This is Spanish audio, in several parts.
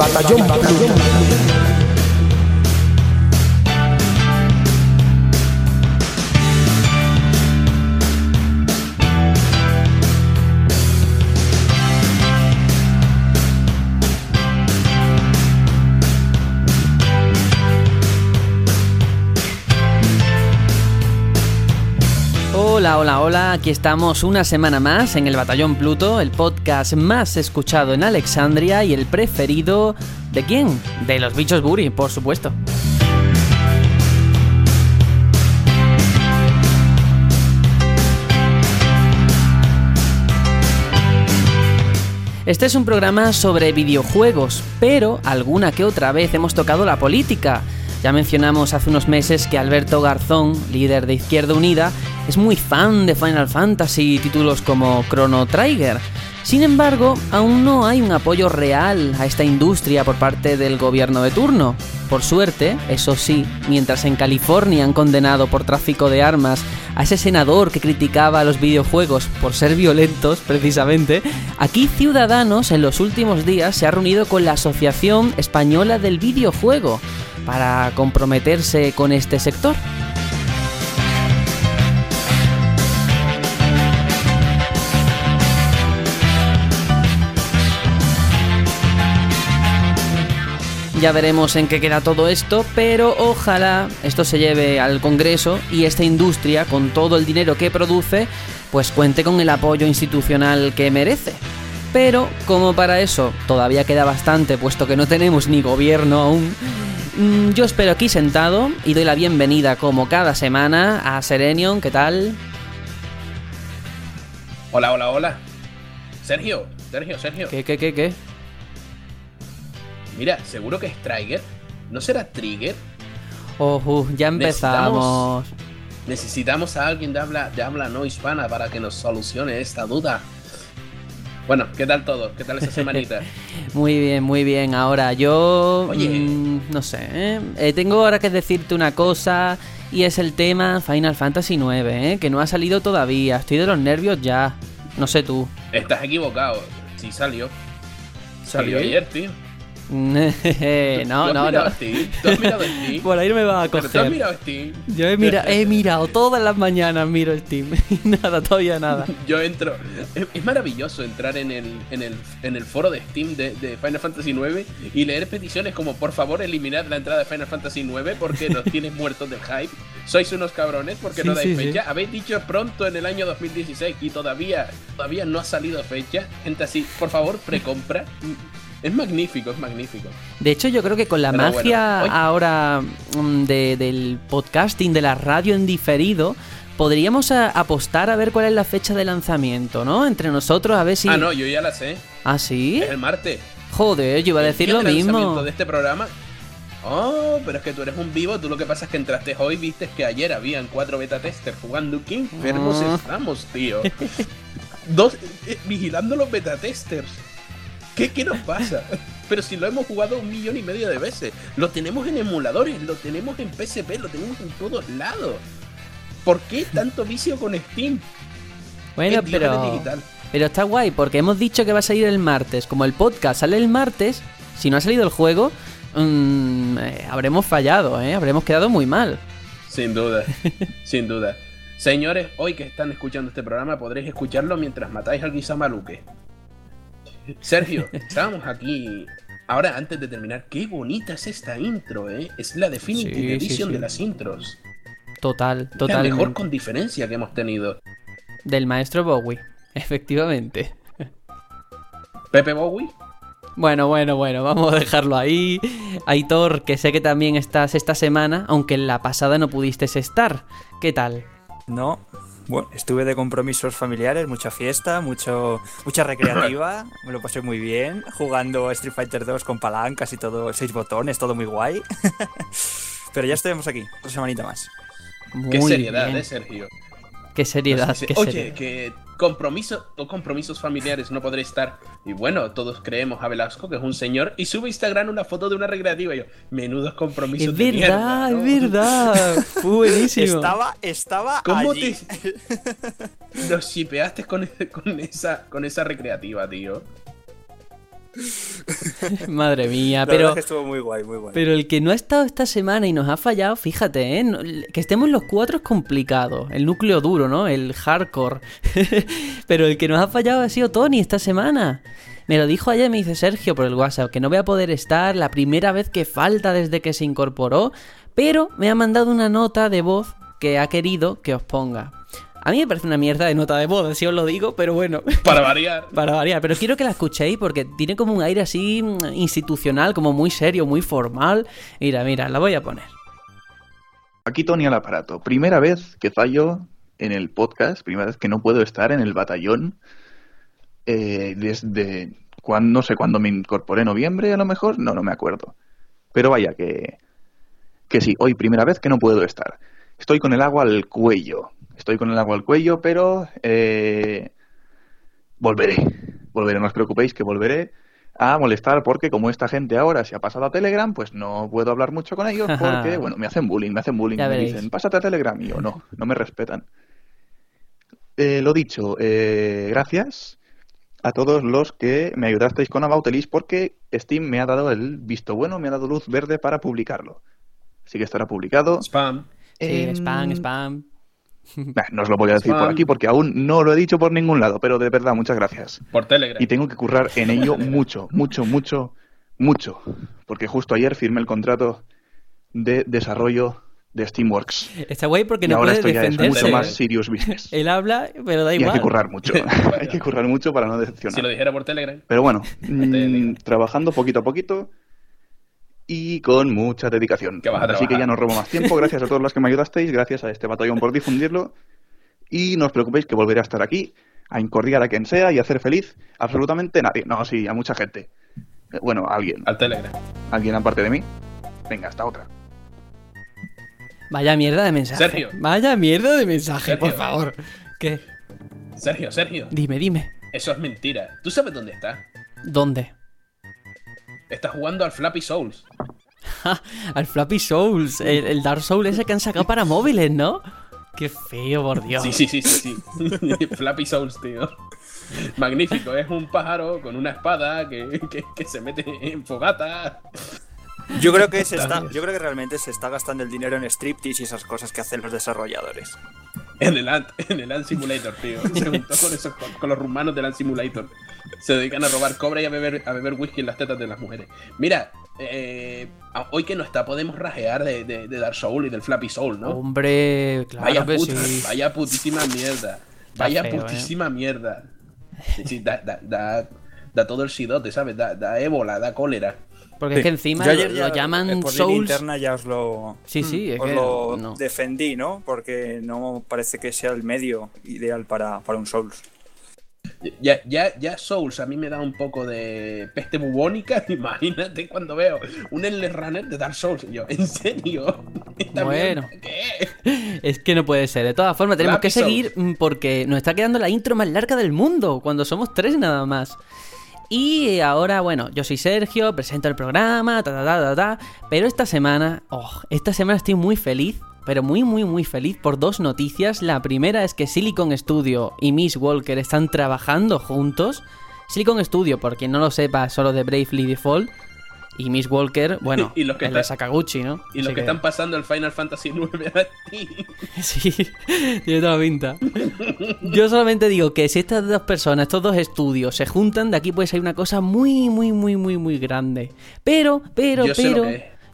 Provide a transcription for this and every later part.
batallón Plutón. Hola, hola, hola, aquí estamos una semana más en el Batallón Pluto, el podcast más escuchado en Alexandria y el preferido de quién? De los bichos Buri, por supuesto. Este es un programa sobre videojuegos, pero alguna que otra vez hemos tocado la política. Ya mencionamos hace unos meses que Alberto Garzón, líder de Izquierda Unida, es muy fan de Final Fantasy y títulos como Chrono Trigger. Sin embargo, aún no hay un apoyo real a esta industria por parte del gobierno de turno. Por suerte, eso sí, mientras en California han condenado por tráfico de armas a ese senador que criticaba a los videojuegos por ser violentos, precisamente, aquí Ciudadanos en los últimos días se ha reunido con la Asociación Española del Videojuego para comprometerse con este sector. Ya veremos en qué queda todo esto, pero ojalá esto se lleve al Congreso y esta industria, con todo el dinero que produce, pues cuente con el apoyo institucional que merece. Pero como para eso todavía queda bastante, puesto que no tenemos ni gobierno aún, mm, yo espero aquí sentado y doy la bienvenida como cada semana a Serenion, ¿qué tal? Hola, hola, hola. Sergio, Sergio, Sergio. ¿Qué, qué, qué, qué? Mira, seguro que es Trigger. ¿No será Trigger? Oh, ya empezamos. Necesitamos, necesitamos a alguien de habla, de habla no hispana para que nos solucione esta duda. Bueno, ¿qué tal todo? ¿Qué tal esa semanita? muy bien, muy bien. Ahora, yo... Oye. mm, no sé. ¿eh? Eh, tengo ahora que decirte una cosa y es el tema Final Fantasy IX, ¿eh? que no ha salido todavía. Estoy de los nervios ya. No sé tú. Estás equivocado. Sí salió. Salió ¿Sí? ayer, tío. no, ¿Tú has no, no. Steam? ¿Tú has mirado Steam? Por ahí me va a ¿Pero tú has coger. mirado Steam? Yo he, mira- he mirado todas las mañanas, miro Steam. Y nada, todavía nada. Yo entro. Es, es maravilloso entrar en el, en el, en el foro de Steam de, de Final Fantasy IX y leer peticiones como por favor eliminad la entrada de Final Fantasy IX porque nos tienes muertos del hype. Sois unos cabrones porque Sí, no dais sí, sí. fecha. Habéis dicho pronto en el año 2016 y todavía, todavía no ha salido fecha. Gente así, por favor, precompra. Es magnífico, es magnífico. De hecho, yo creo que con la Pero magia ahora mm, de- del podcasting, de la radio en diferido, podríamos a- apostar a ver cuál es la fecha de lanzamiento, ¿no? Entre nosotros, a ver si. Ah, no, yo ya la sé. ¿Ah, sí? Es el martes. Joder, yo iba a El decir día lo de lanzamiento mismo. de este programa. Oh, pero es que tú eres un vivo. Tú lo que pasa es que entraste hoy, viste que ayer habían cuatro beta testers jugando. ¿Qué enfermos Ah. estamos, tío? Dos eh, vigilando los beta testers. ¿Qué, ¿Qué nos pasa? Pero si lo hemos jugado un millón y medio de veces. Lo tenemos en emuladores, lo tenemos en PSP, lo tenemos en todos lados. ¿Por qué tanto vicio con Steam? Bueno, pero. Pero está guay, porque hemos dicho que va a salir el martes. Como el podcast sale el martes, si no ha salido el juego, mm, eh, habremos fallado, ¿eh? Habremos quedado muy mal. Sin duda, sin duda. Señores, hoy que están escuchando este programa podréis escucharlo mientras matáis al Guisamaluque. Sergio, estábamos aquí. Ahora, antes de terminar, qué bonita es esta intro, ¿eh? Es la Definitive Sí, Edition sí. de las intros. Total, La total. mejor con diferencia que hemos tenido. Del maestro Bowie, efectivamente. Pepe Bowie, Bueno, bueno, bueno, vamos a dejarlo ahí. Aitor, que sé que también estás esta semana, aunque en la pasada no pudiste estar. ¿Qué tal? No, bueno, estuve de compromisos familiares, mucha fiesta, mucho, mucha recreativa, me lo pasé muy bien, jugando Street Fighter 2 con palancas y todo, seis botones, todo muy guay. Pero ya estuvimos aquí, otra semanita más. Muy qué seriedad, bien. ¿eh, Sergio? Qué seriedad, qué Oye, seriedad. que compromiso o compromisos familiares no podré estar. Y bueno, todos creemos a Velasco, que es un señor, y sube a Instagram una foto de una recreativa. Y yo, menudos compromisos Es de verdad, mierda, ¿no? es verdad. Fue buenísimo. Estaba, estaba ¿Cómo allí. te los shipeaste con, con esa con esa recreativa, tío? Madre mía, pero... que estuvo muy guay, muy guay. Pero el que no ha estado esta semana y nos ha fallado, fíjate, ¿eh? Que estemos los cuatro es complicado. El núcleo duro, ¿no? El hardcore. Pero el que nos ha fallado ha sido Tony esta semana. Me lo dijo ayer, me dice Sergio por el WhatsApp, que no voy a poder estar la primera vez que falta desde que se incorporó, pero me ha mandado una nota de voz que ha querido que os ponga. A mí me parece una mierda de nota de voz, si os lo digo, pero bueno. Para variar. Para variar, pero quiero que la escuchéis porque tiene como un aire así mm, institucional, como muy serio, muy formal. Mira, mira, la voy a poner. Aquí Tony al aparato. Primera vez que fallo en el podcast, primera vez que no puedo estar en el batallón eh, desde cuando, no sé cuándo me incorporé, noviembre a lo mejor, no, no me acuerdo. Pero vaya que, que sí, hoy primera vez que no puedo estar. Estoy con el agua al cuello, estoy con el agua al cuello, pero eh, volveré, volveré, no os preocupéis que volveré a molestar porque como esta gente ahora se ha pasado a Telegram, pues no puedo hablar mucho con ellos porque, bueno, me hacen bullying, me hacen bullying, Ya me veréis. dicen, pásate a Telegram y yo no, no me respetan. Eh, lo dicho, eh, gracias a todos los que me ayudasteis con About the List porque Steam me ha dado el visto bueno, me ha dado luz verde para publicarlo. Así que estará publicado. Spam. Sí, en- spam, spam. Nah, no os lo voy a decir por aquí porque aún no lo he dicho por ningún lado, pero de verdad, muchas gracias. Por Telegram. Y tengo que currar en ello mucho, mucho, mucho, mucho. Porque justo ayer firmé el contrato de desarrollo de Steamworks. Está guay porque Y no ahora puede esto ya es mucho más ¿eh? serious business. Él habla, pero da Y hay igual. que currar mucho. hay que currar mucho para no decepcionar. Si lo dijera por Telegram. Pero bueno, digo. mm, trabajando poquito a poquito y con mucha dedicación. Que vas a Así que ya no robo más tiempo. Gracias a todos los que me ayudasteis, gracias a este batallón por difundirlo. Y no os preocupéis que volveré a estar aquí, a incordiar a quien sea y a hacer feliz absolutamente nadie. No, sí, a mucha gente. Eh, Bueno, a alguien. Al Telegram. Alguien aparte de mí. Venga, hasta otra. Vaya mierda de mensaje. Sergio. Vaya mierda de mensaje, Sergio. por favor. ¿Qué? Sergio, Sergio. Dime, dime. Eso es mentira. ¿Tú sabes dónde está? ¿Dónde? Está jugando al Flappy Souls. Al Flappy Souls, el, el Dark Souls ese que han sacado para móviles, ¿no? Qué feo, por Dios. Sí, sí, sí, sí, sí. Flappy Souls, tío. Magnífico, es un pájaro con una espada que, que- que se mete en fogata. Yo creo que se está, yo creo que realmente se está gastando el dinero en striptease y esas cosas que hacen los desarrolladores. En el Ant, en el Ant Simulator, tío. Se juntó con, esos, con, con los rumanos del Ant Simulator. Se dedican a robar cobre y a beber, a beber whisky en las tetas de las mujeres. Mira, eh, hoy que no está, podemos rajear de, de, de Dark Soul y del Flappy Soul, ¿no? Hombre, claro vaya que puta, sí. vaya putísima mierda. Vaya feo, ¿eh? putísima mierda. Sí, da, da, da, da todo el sidote, ¿sabes? Da, da ébola, da cólera. Porque es que encima Yo lo, ayer ya, lo llaman eh, por Souls. interna ya os lo, Sí, sí, es os que lo no. defendí, ¿no? Porque no parece que sea el medio ideal para, para un Souls. Ya, ya, ya Souls a mí me da un poco de peste bubónica. Imagínate cuando veo un Endless Runner de Dark Souls. Y yo, ¿en serio? ¿Esta Bueno. ¿Qué? Es que no puede ser. De todas formas, tenemos que seguir mm, porque nos está quedando la intro más larga del mundo, cuando somos tres nada más. Y ahora, bueno, yo soy Sergio, presento el programa, ta ta ta ta ta. Pero esta semana, oh, esta semana estoy muy feliz, pero muy, muy, muy feliz por dos noticias. La primera es que Silicon Studio y Miss Walker están trabajando juntos. Silicon Studio, por quien no lo sepa, solo de Bravely Default. Y Miss Walker, bueno, Y los que el de están- Sakaguchi, ¿no? Y los que están pasando el Final Fantasy IX a ti. Sí, tiene toda la pinta. Yo solamente digo que si estas dos personas, estos dos estudios se juntan, de aquí puede salir una cosa muy, muy, muy, muy, muy grande. Pero, pero, Yo pero.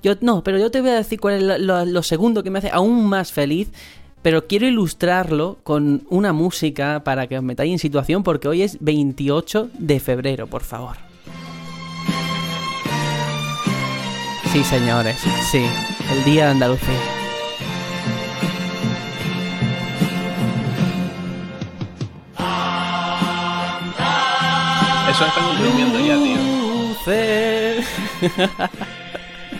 Yo, no, pero yo te voy a decir cuál es lo, lo- lo segundo que me hace aún más feliz. Pero quiero ilustrarlo con una música para que os metáis en situación, porque hoy es 28 de febrero, por favor. Sí, señores, sí, el día de Andalucía. Eso están durmiendo ya, tío.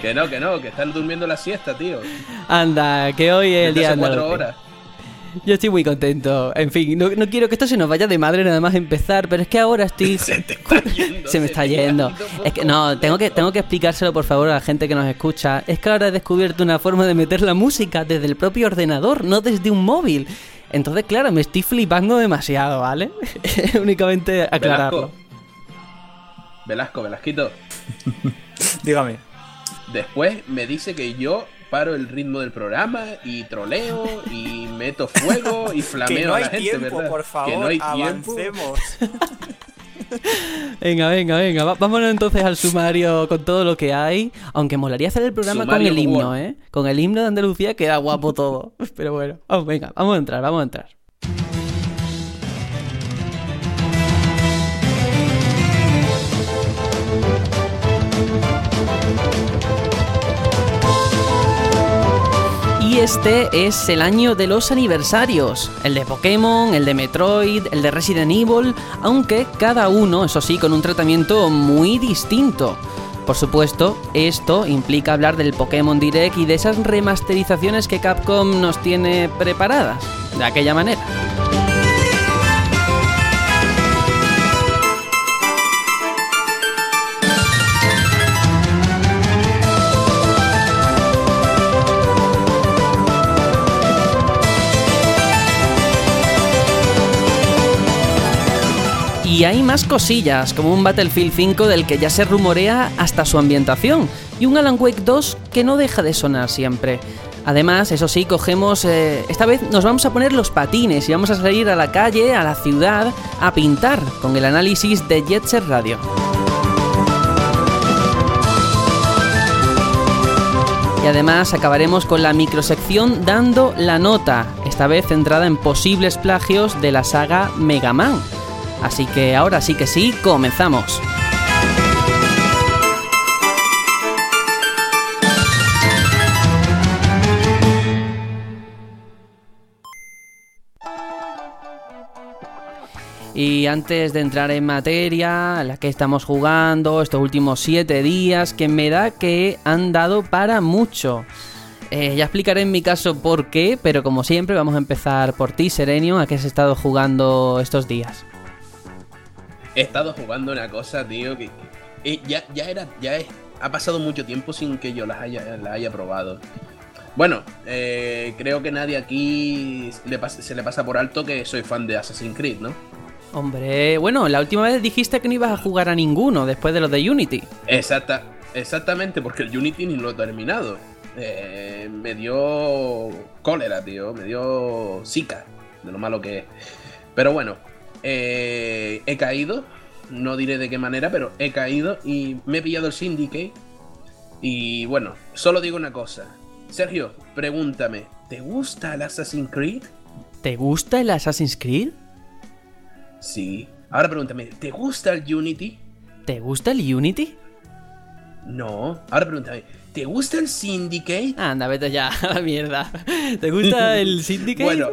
Que no, que no, que están durmiendo la siesta, tío. Anda, que hoy es el Desde día de hace cuatro Andalucía. horas. Yo estoy muy contento. En fin, no, quiero que esto se nos vaya de madre nada más empezar, pero es que ahora estoy. Se, me está, yendo. Es que no, tengo que, tengo que explicárselo por favor a la gente que nos escucha. Es que ahora he descubierto una forma de meter la música desde el propio ordenador, no desde un móvil. Entonces, claro, me estoy flipando demasiado, ¿vale? Únicamente aclararlo. Velasco, Velasco Velasquito. Dígame. Después me dice que yo paro el ritmo del programa y troleo y meto fuego y flameo que no a la gente, tiempo, ¿verdad? por favor, que no hay tiempo. avancemos. Venga, venga, venga. va- vámonos entonces al sumario con todo lo que hay. Aunque molaría hacer el programa Sumario con el himno. ¿eh? Con el himno de Andalucía queda guapo todo. Pero bueno, vamos, venga, vamos a entrar, vamos a entrar. Y este es el año de los aniversarios, el de Pokémon, el de Metroid, el de Resident Evil, aunque cada uno, eso sí, con un tratamiento muy distinto. Por supuesto, esto implica hablar del Pokémon Direct y de esas remasterizaciones que Capcom nos tiene preparadas, de aquella manera. Y hay más cosillas, como un Battlefield 5 del que ya se rumorea hasta su ambientación, y un Alan Wake 2 que no deja de sonar siempre. Además, eso sí, cogemos... eh, esta vez nos vamos a poner los patines y vamos a salir a la calle, a la ciudad, a pintar con el análisis de Jet Set Radio. Y además acabaremos con la microsección dando la nota, esta vez centrada en posibles plagios de la saga Mega Man. Así que ahora sí que sí, comenzamos. Y antes de entrar en materia, la que estamos jugando estos últimos 7 días, que me da que han dado para mucho. Eh, ya explicaré en mi caso por qué, pero como siempre vamos a empezar por ti, Serenio, a qué has estado jugando estos días. He estado jugando una cosa, tío, que que- eh, ya, ya era, ya es, ha pasado mucho tiempo sin que yo las haya, las haya probado. Bueno, eh, creo que nadie aquí le se le pasa por alto que soy fan de Assassin's Creed, ¿no? Hombre, bueno, la última vez dijiste que no ibas a jugar a ninguno después de los de Unity. Exacta, exactamente, porque el Unity ni lo he terminado. Eh, me dio cólera, tío, me dio zika, de lo malo que es. Pero bueno, eh, he caído, no diré de qué manera, pero he caído y me he pillado el Syndicate. Y bueno, solo digo una cosa. Sergio, pregúntame, ¿te gusta el Assassin's Creed? ¿Te gusta el Assassin's Creed? Sí. Ahora pregúntame, ¿te gusta el Unity? ¿Te gusta el Unity? No. Ahora pregúntame, ¿te gusta el Syndicate? Anda, vete ya, a la mierda. ¿Te gusta el Syndicate? Bueno,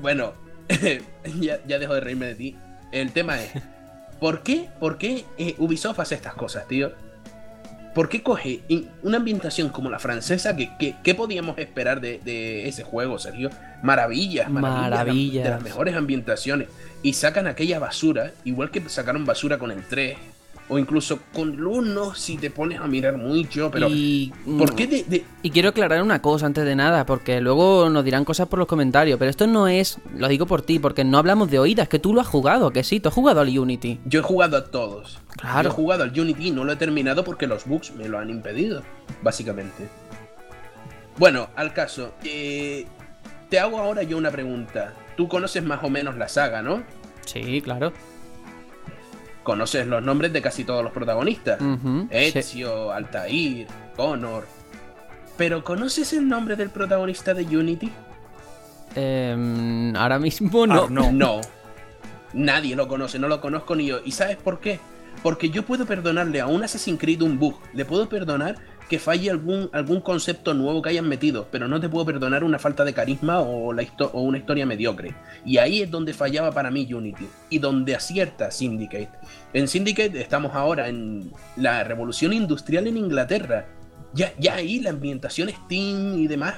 bueno, ya, ya dejo de reírme de ti. El tema es, ¿por qué, por qué eh, Ubisoft hace estas cosas, tío? ¿Por qué coge una ambientación como la francesa? que que- ¿Qué podíamos esperar de, de ese juego, Sergio? Maravillas, maravillas. Maravillas. De las mejores ambientaciones. Y sacan aquella basura, igual que sacaron basura con el 3. O incluso 1, si te pones a mirar mucho. Pero, y, ¿por qué de- de, Y quiero aclarar una cosa antes de nada, porque luego nos dirán cosas por los comentarios, pero esto no es, lo digo por ti, porque no hablamos de oídas, que tú lo has jugado, que sí, tú has jugado al Unity. Yo he jugado a todos. Claro. Yo he jugado al Unity y no lo he terminado porque los bugs me lo han impedido, básicamente. Bueno, al caso, eh, te hago ahora yo una pregunta. Tú conoces más o menos la saga, ¿no? Sí, claro. Conoces los nombres de casi todos los protagonistas. Sí. Ezio, Altair, Connor. Pero ¿conoces el nombre del protagonista de Unity? Em, ahora mismo no. Ah, no. No. Nadie lo conoce, no lo conozco ni yo. ¿Y sabes por qué? Porque yo puedo perdonarle a un Assassin's Creed un bug. Le puedo perdonar que falle algún, algún concepto nuevo que hayan metido. Pero no te puedo perdonar una falta de carisma o, una historia mediocre. Y ahí es donde fallaba para mí Unity. Y donde acierta Syndicate. En Syndicate estamos ahora en la revolución industrial en Inglaterra. Ya, ya ahí la ambientación Steam y demás.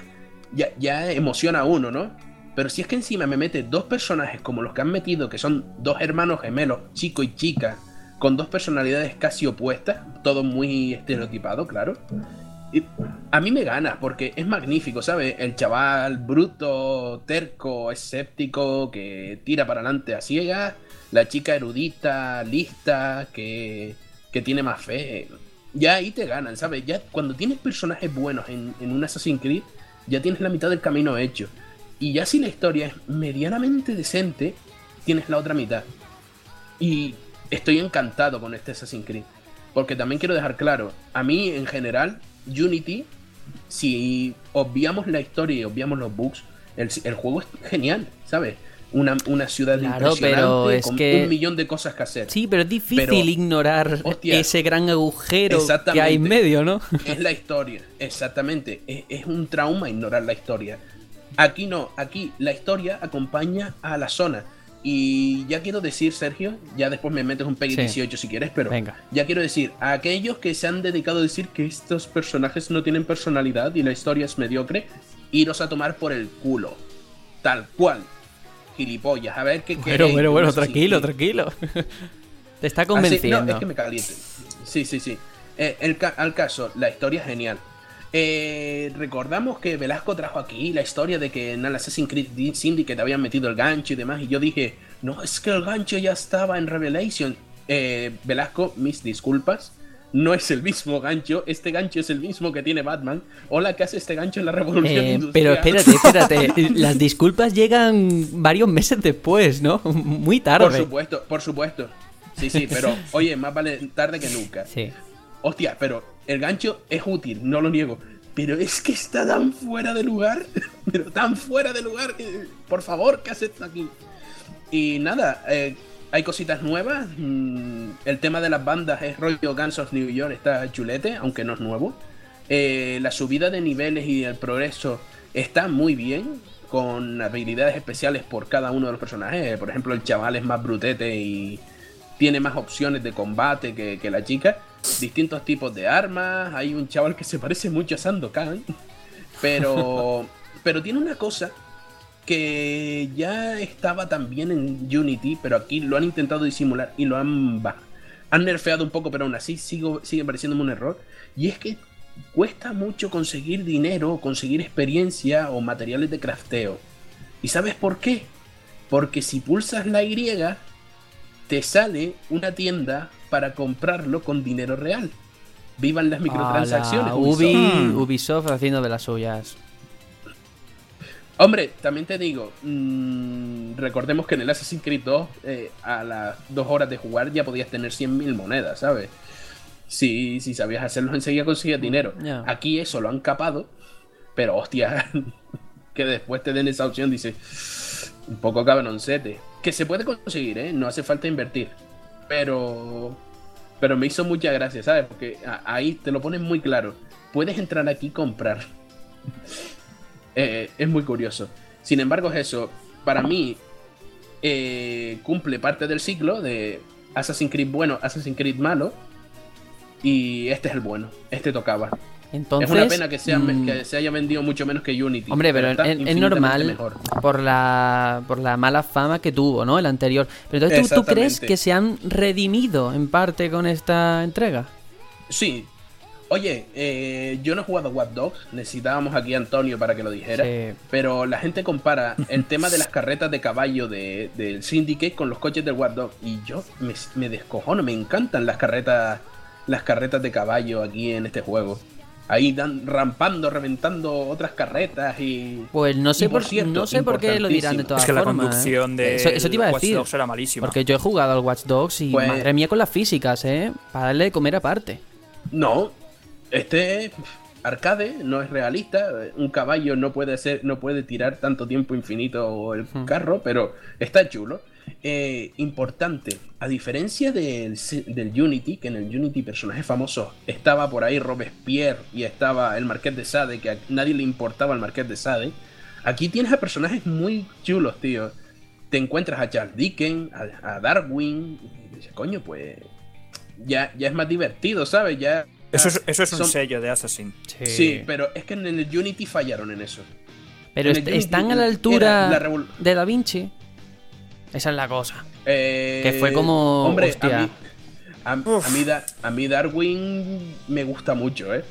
Ya, ya emociona a uno, ¿no? Pero si es que encima me mete dos personajes como los que han metido, que son dos hermanos gemelos, chico y chica, con dos personalidades casi opuestas, todo muy estereotipado, claro. Y a mí me gana porque es magnífico, ¿sabes? El chaval bruto, terco, escéptico, que tira para adelante a ciegas. La chica erudita, lista, que, que tiene más fe. Ya ahí te ganan, ¿sabes? Ya cuando tienes personajes buenos en, en un Assassin's Creed, ya tienes la mitad del camino hecho. Y ya si la historia es medianamente decente, tienes la otra mitad. Y estoy encantado con este Assassin's Creed. Porque también quiero dejar claro, a mí en general, Unity, si obviamos la historia y obviamos los bugs, el, el juego es genial, ¿sabes? Una, una ciudad Claro, impresionante pero es con que- un millón de cosas que hacer. Sí, pero es difícil Pero, ignorar hostia, ese gran agujero que hay en medio, ¿no? Es la historia, exactamente. Es, es un trauma ignorar la historia. Aquí no, aquí la historia acompaña a la zona. Y ya quiero decir, Sergio, ya después me metes un Peggy Sí. 18 si quieres, pero Venga. ya quiero decir, a aquellos que se han dedicado a decir que estos personajes no tienen personalidad y la historia es mediocre, iros a tomar por el culo. Tal cual. Gilipollas, a ver qué Bueno, queréis bueno, bueno, tranquilo, tranquilo. Te está Ah, convenciendo. No, es que me caliente. Sí, sí, sí. Eh, el ca- al caso, la historia es genial. Eh, recordamos que Velasco trajo aquí la historia de que en el Assassin's Creed Syndicate habían metido el gancho y demás. Y yo dije, no, es que el gancho ya estaba en Revelation. Eh, Velasco, mis disculpas. No es el mismo gancho. Este gancho es el mismo que tiene Batman. Hola, ¿qué hace este gancho en la Revolución Eh, Industrial? pero espérate, espérate. Las disculpas llegan varios meses después, ¿no? Muy tarde. Por supuesto, por supuesto. Sí, sí, pero oye, más vale tarde que nunca. Sí. Hostia, pero el gancho es útil, no lo niego. Pero es que está tan fuera de lugar. Pero tan fuera de lugar. Por favor, ¿qué haces aquí? Y nada, eh, hay cositas nuevas. mm, El tema de las bandas es rollo Guns of New York, está chulete, aunque no es nuevo. Eh, la subida de niveles y el progreso está muy bien, con habilidades especiales por cada uno de los personajes. Por ejemplo, el chaval es más brutete y tiene más opciones de combate que la chica. Distintos tipos de armas. Hay un chaval que se parece mucho a Sandokan. Pero, pero tiene una cosa que ya estaba también en Unity, pero aquí lo han intentado disimular y lo han, bah, han nerfeado un poco, pero aún así sigo, sigue pareciéndome un error. Y es que cuesta mucho conseguir dinero, conseguir experiencia o materiales de crafteo. ¿Y sabes por qué? Porque si pulsas la Y, te sale una tienda para comprarlo con dinero real. Vivan las microtransacciones. Ala, Ubisoft. Ubi-. Ubisoft haciendo de las suyas. Hombre, también te digo, mm, recordemos que en el Assassin's Creed 2, eh, a las dos horas de jugar ya podías tener 100.000 monedas, ¿sabes? Si, si sabías hacerlo enseguida conseguías dinero. Ya. Aquí eso lo han capado, pero hostia, que después te den esa opción, dice, un poco cabroncete. Que se puede conseguir, ¿eh? No hace falta invertir. Pero, pero me hizo mucha gracia, ¿sabes? Porque a- ahí te lo ponen muy claro. Puedes entrar aquí y comprar. Eh, es muy curioso. Sin embargo, es eso. Para mí, eh, cumple parte del ciclo de Assassin's Creed bueno, Assassin's Creed malo. Y este es el bueno. Este tocaba. Entonces, es una pena que, sea, mm, que se haya vendido mucho menos que Unity. Hombre, pero es, normal mejor. por la, por la mala fama que tuvo, ¿no? El anterior. Pero entonces, ¿tú, tú crees que se han redimido en parte con esta entrega? Sí. Oye, eh, yo no he jugado Watch Dogs. Necesitábamos aquí a Antonio para que lo dijera. Sí. Pero la gente compara el tema de las carretas de caballo de- del Syndicate con los coches del Watch Dogs. Y yo me, me descojono, me encantan las carretas, las carretas de caballo aquí en este juego. Ahí dan, rampando, reventando otras carretas y. Pues no sé, Y por por, cierto, no sé por qué lo dirán de todas Es que la formas. ¿eh? conducción de Eso, eso te iba a Watch decir. Dogs era malísima. Porque yo he jugado al Watch Dogs y Pues- madre mía con las físicas, ¿eh? Para darle de comer aparte. No, este es arcade, no es realista. Un caballo no puede ser, no puede tirar tanto tiempo infinito el Hmm. carro, pero está chulo. Eh, importante, a diferencia del, del Unity, que en el Unity personajes famosos estaba por ahí Robespierre y estaba el Marqués de Sade, que a nadie le importaba el Marqués de Sade. Aquí tienes a personajes muy chulos, tío. Te encuentras a Charles Dickens, a, a Darwin. Y dices, coño, pues ya, ya es más divertido, ¿sabes? Ya Eso es, eso es un son- sello de Assassin. Sí, pero es que en el Unity fallaron en eso. Pero en el est- Unity están a la altura la de Da Vinci. Esa es la cosa. Eh, Que fue como, Hombre, hostia. a mí, a, a mí Da- a mí Darwin me gusta mucho, ¿eh?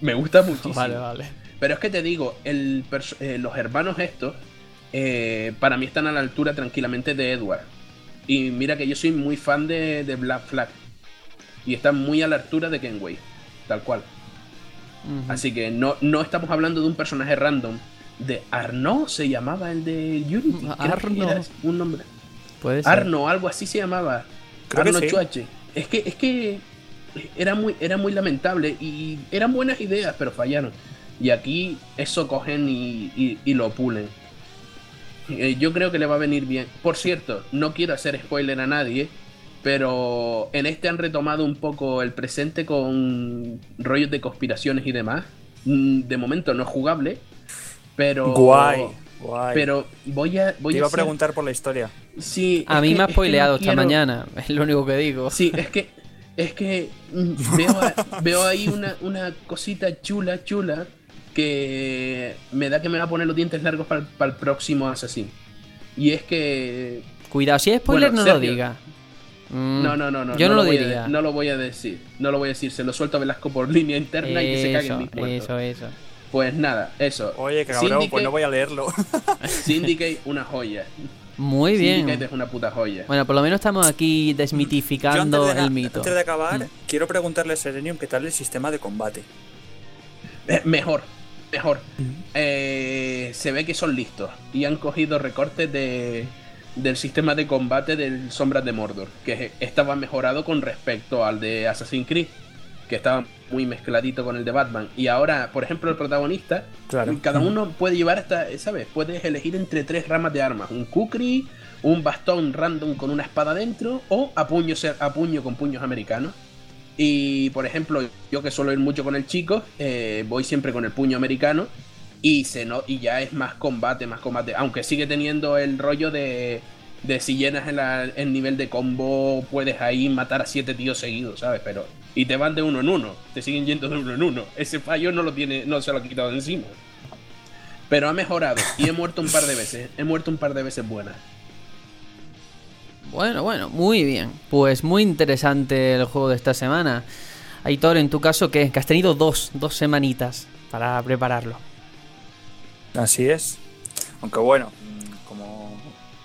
Me gusta muchísimo. Vale, vale. Pero es que te digo, el eh, los hermanos estos, eh, para mí están a la altura tranquilamente de Edward. Y mira que yo soy muy fan de, de Black Flag. Y están muy a la altura de Kenway. Tal cual. Así que no, no estamos hablando de un personaje random. De Arno se llamaba el de Unity. Arno. era un nombre. Puede ser. Arno, algo así se llamaba. Creo Arno sí. Chuache. Es que, es que era muy, era muy lamentable y eran buenas ideas, pero fallaron. Y aquí eso cogen y, y- y lo pulen. Eh, yo creo que le va a venir bien. Por cierto, no quiero hacer spoiler a nadie, pero en este han retomado un poco el presente con rollos de conspiraciones y demás. Mm, De momento no es jugable, pero... Guay, guay. Pero voy a... Voy Te iba a hacer- preguntar por la historia. Sí, A mí que- me ha es que no spoileado esta quiero- mañana, es lo único que digo. Sí, es que es que mm, veo, a- veo ahí una, una cosita chula, chula, que me da que me va a poner los dientes largos para, el próximo Assassin. Y es que... Cuidado, si es spoiler Bueno, no lo diga. Mm, No, no, no, no. Yo no, lo voy a diría. no lo voy a decir. No lo voy a decir. Se lo suelto a Velasco por línea interna y que se eso, mis muertos. eso, eso. Pues nada, eso. Oye, que cabrón, Syndicate, pues no voy a leerlo. Syndicate, una joya. Muy bien. Syndicate es una puta joya. Bueno, por lo menos estamos aquí desmitificando de, el mito. antes de acabar, Mm. quiero preguntarle a Serenium qué tal el sistema de combate. Eh, mejor, mejor. Eh, se ve que son listos y han cogido recortes de, del sistema de combate del Sombras de Mordor, que estaba mejorado con respecto al de Assassin's Creed, que estaba muy mezcladito con el de Batman. Y ahora, por ejemplo, el protagonista, Claro. cada uno puede llevar hasta, ¿sabes? Puedes elegir entre tres ramas de armas: un kukri, un bastón random con una espada dentro, o a puño, ser- a puño con puños americanos. Y por ejemplo, yo que suelo ir mucho con el chico, eh, voy siempre con el puño americano. Y, se no, y ya es más combate, más combate. Aunque sigue teniendo el rollo de, de si llenas el, el nivel de combo, puedes ahí matar a siete tíos seguidos, ¿sabes? Pero. Y te van de uno en uno, te siguen yendo de uno en uno. Ese fallo no lo tiene, no se lo ha quitado de encima. Pero ha mejorado. Y he muerto un par de veces. He muerto un par de veces buenas. Bueno, bueno, muy bien. Pues muy interesante el juego de esta semana. Aitor, en tu caso, ¿qué? Que has tenido dos, dos semanitas para prepararlo. Así es. Aunque bueno, como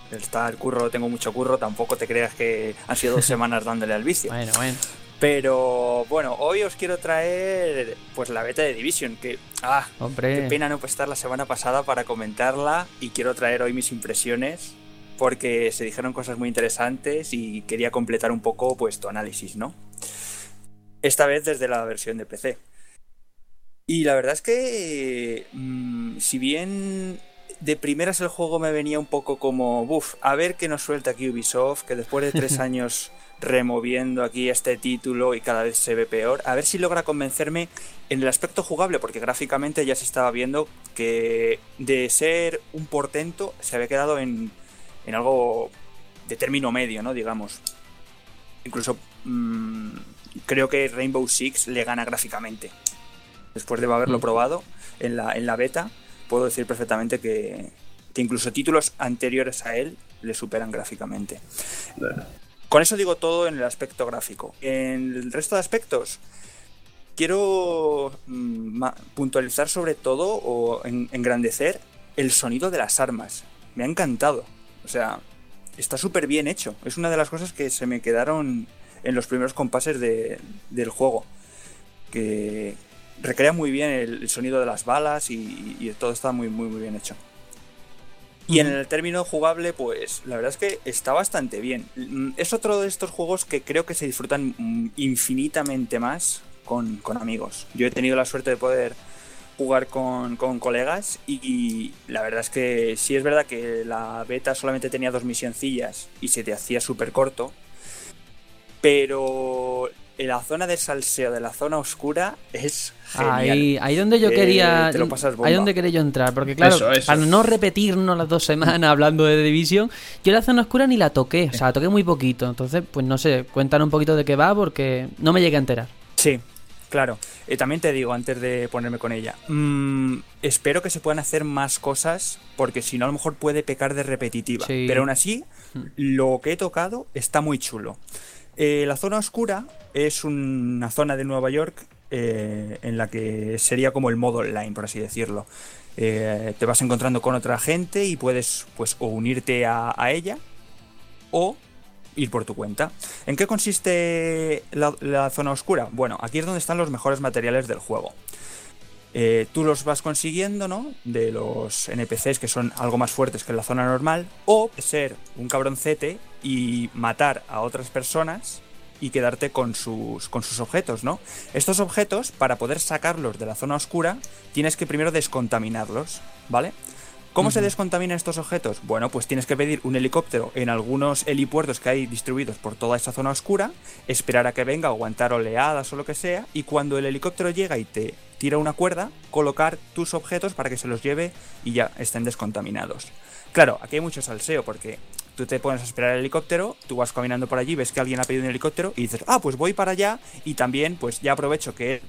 está el curro, tengo mucho curro, tampoco te creas que han sido dos semanas dándole al vicio. Bueno, bueno. Pero bueno, hoy os quiero traer pues la beta de Division, que ah, Hombre. qué pena no estar la semana pasada para comentarla y quiero traer hoy mis impresiones porque se dijeron cosas muy interesantes y quería completar un poco pues tu análisis, ¿no? Esta vez desde la versión de PC. Y la verdad es que mm, si bien de primeras el juego me venía un poco como, buf, a ver qué nos suelta aquí Ubisoft, que después de tres años removiendo aquí este título y cada vez se ve peor, a ver si logra convencerme en el aspecto jugable, porque gráficamente ya se estaba viendo que de ser un portento se había quedado en, en algo de término medio, ¿no? Digamos. Incluso mm, creo que Rainbow Six le gana gráficamente. Después de haberlo Mm. probado en la, en la beta, puedo decir perfectamente que, que incluso títulos anteriores a él le superan gráficamente. Con eso digo todo en el aspecto gráfico. En el resto de aspectos, quiero mm, puntualizar sobre todo o en- engrandecer el sonido de las armas. Me ha encantado. O sea, está súper bien hecho. Es una de las cosas que se me quedaron en los primeros compases de- del juego. Que recrea muy bien el, el sonido de las balas y, y todo está muy, muy, muy bien hecho. Y en el término jugable, pues la verdad es que está bastante bien. Mm, Es otro de estos juegos que creo que se disfrutan mm, infinitamente más con, con amigos. Yo he tenido la suerte de poder jugar con, con colegas y, y la verdad es que sí es verdad que la beta solamente tenía dos misioncillas y se te hacía súper corto, pero la zona de salseo de la zona oscura es genial. Ahí, ahí donde yo Eh, quería. te lo pasas bomba. ahí donde quería yo entrar. Porque, claro, Eso, eso. para no repetirnos las dos semanas hablando de Division, yo la zona oscura ni la toqué. O sea, la toqué muy poquito. Entonces, pues no sé, cuéntanos un poquito de qué va porque no me llegué a enterar. Sí, claro. Eh, también te digo, antes de ponerme con ella, mm, espero que se puedan hacer más cosas, porque si no, a lo mejor puede pecar de repetitiva. Sí. Pero aún así, lo que he tocado está muy chulo. Eh, la zona oscura es una zona de Nueva York eh, en la que sería como el modo online, por así decirlo. Eh, te vas encontrando con otra gente y puedes pues o unirte a, ella o ir por tu cuenta. ¿En qué consiste la, zona oscura? Bueno, aquí es donde están los mejores materiales del juego. Tú los vas consiguiendo, ¿no? De los NPCs que son algo más fuertes que en la zona normal. O ser un cabroncete y matar a otras personas y quedarte con sus, con sus objetos, ¿no? Estos objetos, para poder sacarlos de la zona oscura, tienes que primero descontaminarlos, ¿vale? ¿Cómo se descontaminan estos objetos? Bueno, pues tienes que pedir un helicóptero en algunos helipuertos que hay distribuidos por toda esa zona oscura, esperar a que venga, aguantar oleadas o lo que sea, y cuando el helicóptero llega y te tira una cuerda, colocar tus objetos para que se los lleve y ya estén descontaminados. Claro, aquí hay mucho salseo porque tú te pones a esperar el helicóptero, tú vas caminando por allí, ves que alguien ha pedido un helicóptero y dices, ah, pues voy para allá y también pues ya aprovecho que él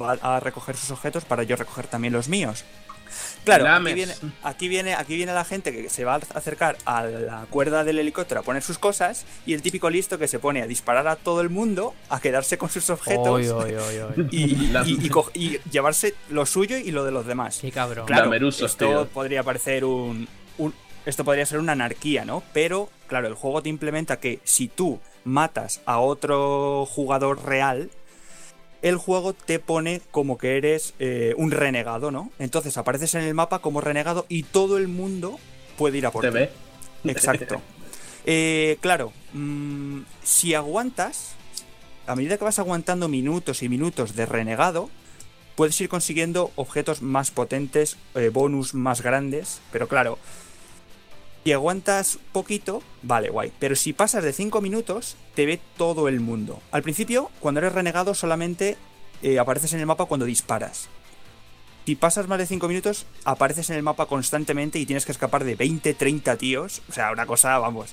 va a recoger sus objetos para yo recoger también los míos. Claro, aquí viene, aquí, viene, aquí viene la gente que se va a acercar a la cuerda del helicóptero a poner sus cosas y el típico listo que se pone a disparar a todo el mundo, a quedarse con sus objetos Oy, oy, oy, oy. y, La- y- y co- y llevarse lo suyo y lo de los demás. Qué cabrón. Claro, esto tío. podría parecer un, un- Esto podría ser una anarquía, ¿no? Pero, claro, el juego te implementa que si tú matas a otro jugador real, el juego te pone como que eres eh, un renegado, ¿no? Entonces apareces en el mapa como renegado y todo el mundo puede ir a por ¿Te ti. ves? Exacto. Eh, claro, mm, si aguantas, a medida que vas aguantando minutos y minutos de renegado, puedes ir consiguiendo objetos más potentes, eh, bonus más grandes, pero claro, si aguantas poquito, vale, guay. Pero si pasas de 5 minutos, te ve todo el mundo. Al principio, cuando eres renegado, solamente eh, apareces en el mapa cuando disparas. Si pasas más de 5 minutos, apareces en el mapa constantemente y tienes que escapar de 20, 30 tíos. O sea, una cosa, vamos,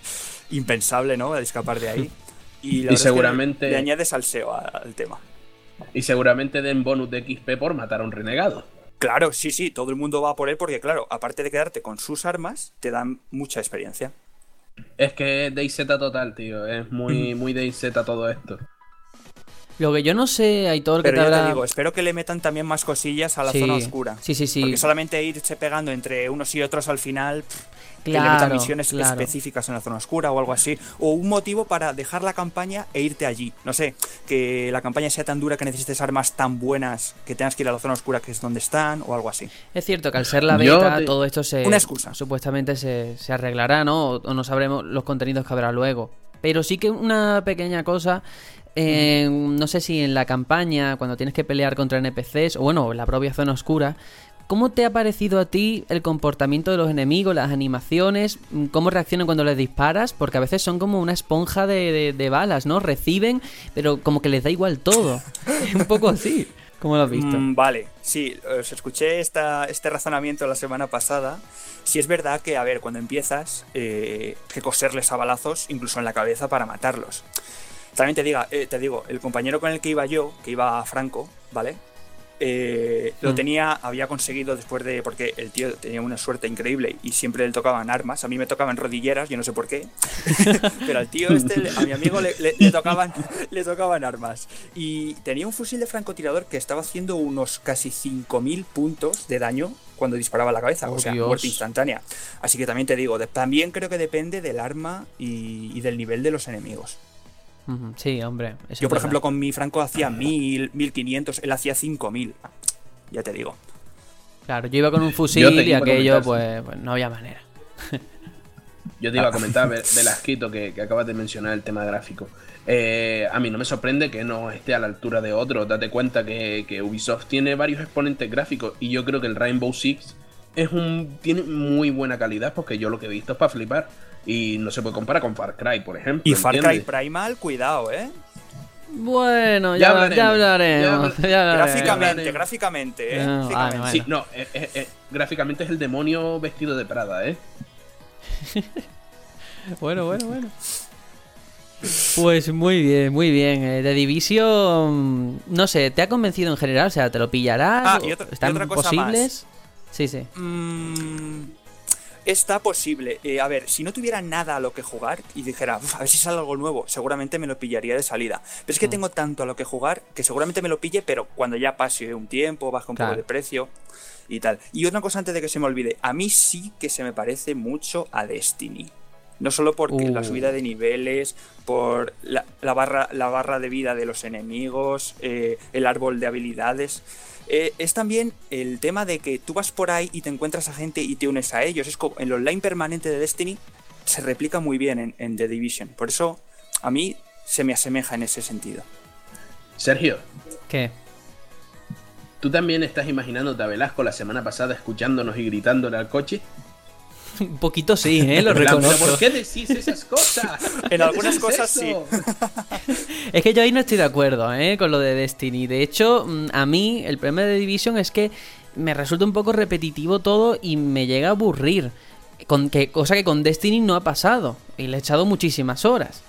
impensable, ¿no? De escapar de ahí. Y, la verdad es que seguramente- le añade salseo al tema. Y seguramente den bonus de XP por matar a un renegado. Claro, sí, sí, todo el mundo va por él porque, claro, aparte de quedarte con sus armas, te dan mucha experiencia. Es que es DayZ total, tío. Es muy, muy DayZ todo esto. Lo que yo no sé, Aitor, que Pero te ya habrá... te digo, espero que le metan también más cosillas a la Sí. zona oscura. Sí, sí, sí. Porque solamente irse pegando entre unos y otros al final, pff, que le Claro, metan misiones claro. específicas en la zona oscura o algo así. O un motivo para dejar la campaña e irte allí. No sé, que la campaña sea tan dura que necesites armas tan buenas que tengas que ir a la zona oscura que es donde están o algo así. Es cierto que al ser la beta, te- todo esto se. Una excusa. Supuestamente se, se arreglará, ¿no? O, o no sabremos los contenidos que habrá luego. Pero sí que una pequeña cosa. Eh, no sé si en la campaña, cuando tienes que pelear contra NPCs, o bueno, en la propia zona oscura. ¿Cómo te ha parecido a ti el comportamiento de los enemigos, las animaciones? ¿Cómo reaccionan cuando les disparas? Porque a veces son como una esponja de, balas, ¿no? Reciben, pero como que les da igual todo. Un poco así. ¿Cómo lo has visto? Mm, vale, sí, os escuché esta, este razonamiento la semana pasada. Si es verdad que, a ver, cuando empiezas, eh, que coserles a balazos, incluso en la cabeza, para matarlos. También te, diga, eh, te digo, el compañero con el que iba yo, que iba a Franco, ¿vale? Eh, lo Mm. tenía, había conseguido después de. Porque el tío tenía una suerte increíble y siempre le tocaban armas. A mí me tocaban rodilleras, yo no sé por qué. Pero al tío este, a mi amigo le, le- le tocaban, le tocaban armas. Y tenía un fusil de francotirador que estaba haciendo unos casi 5.000 puntos de daño cuando disparaba la cabeza. Oh, o sea, Dios. muerte instantánea. Así que también te digo, también creo que depende del arma y, y del nivel de los enemigos. Sí, hombre. Yo, por ejemplo, con mi franco hacía 1000, 1500, él hacía 5000. Ya te digo. Claro, yo iba con un fusil y aquello, pues, pues no había manera. Yo te iba a comentar, Ve- Velasquito, que, que acabas de mencionar el tema gráfico. Eh, a mí no me sorprende que no esté a la altura de otros. Date cuenta que, que Ubisoft tiene varios exponentes gráficos y yo creo que el Rainbow Six es un tiene muy buena calidad porque yo lo que he visto es para flipar y no se puede comparar con Far Cry, por ejemplo. Y Far Cry. Primal, cuidado, ¿eh? Bueno, Ya ya, hablaremos, ya hablaremos. ya ya hablaremos. Gráficamente, gráficamente, ¿eh? No, Gráficamente. vale, Sí, no, eh, eh, eh, gráficamente es el demonio vestido de Prada, ¿eh? Bueno, bueno, bueno. Pues muy bien, muy bien. The Division, no sé, ¿te ha convencido en general? O sea, ¿te lo pillarás? Ah, ¿O y otra- y ¿Están otra cosa posibles? Sí, sí. Mm, Está posible. Eh, a ver, si no tuviera nada a lo que jugar y dijera, "Uf, a ver si sale algo nuevo, seguramente me lo pillaría de salida. Pero es que tengo tanto a lo que jugar que seguramente me lo pille, pero cuando ya pase un tiempo, baje un Claro. poco de precio y tal. Y otra cosa antes de que se me olvide, a mí sí que se me parece mucho a Destiny. No solo porque la Uh. subida de niveles, por la, la barra, la barra de vida de los enemigos, eh, el árbol de habilidades. Eh, es también el tema de que tú vas por ahí y te encuentras a gente y te unes a ellos. Es como el online permanente de Destiny se replica muy bien en, en The Division. Por eso a mí se me asemeja en ese sentido. Sergio, ¿Qué? ¿tú también estás imaginándote a Velasco la semana pasada escuchándonos y gritándole al coche? Un poquito sí, ¿eh? Lo En plan, ¿pero reconozco. ¿Por qué decís esas cosas? En ¿Qué algunas cosas sí. Es que yo ahí no estoy de acuerdo, ¿eh? Con lo de Destiny. De hecho, mm, a mí el problema de Division es que me resulta un poco repetitivo todo y me llega a aburrir. Con que, cosa que con Destiny no ha pasado. Y le he echado muchísimas horas.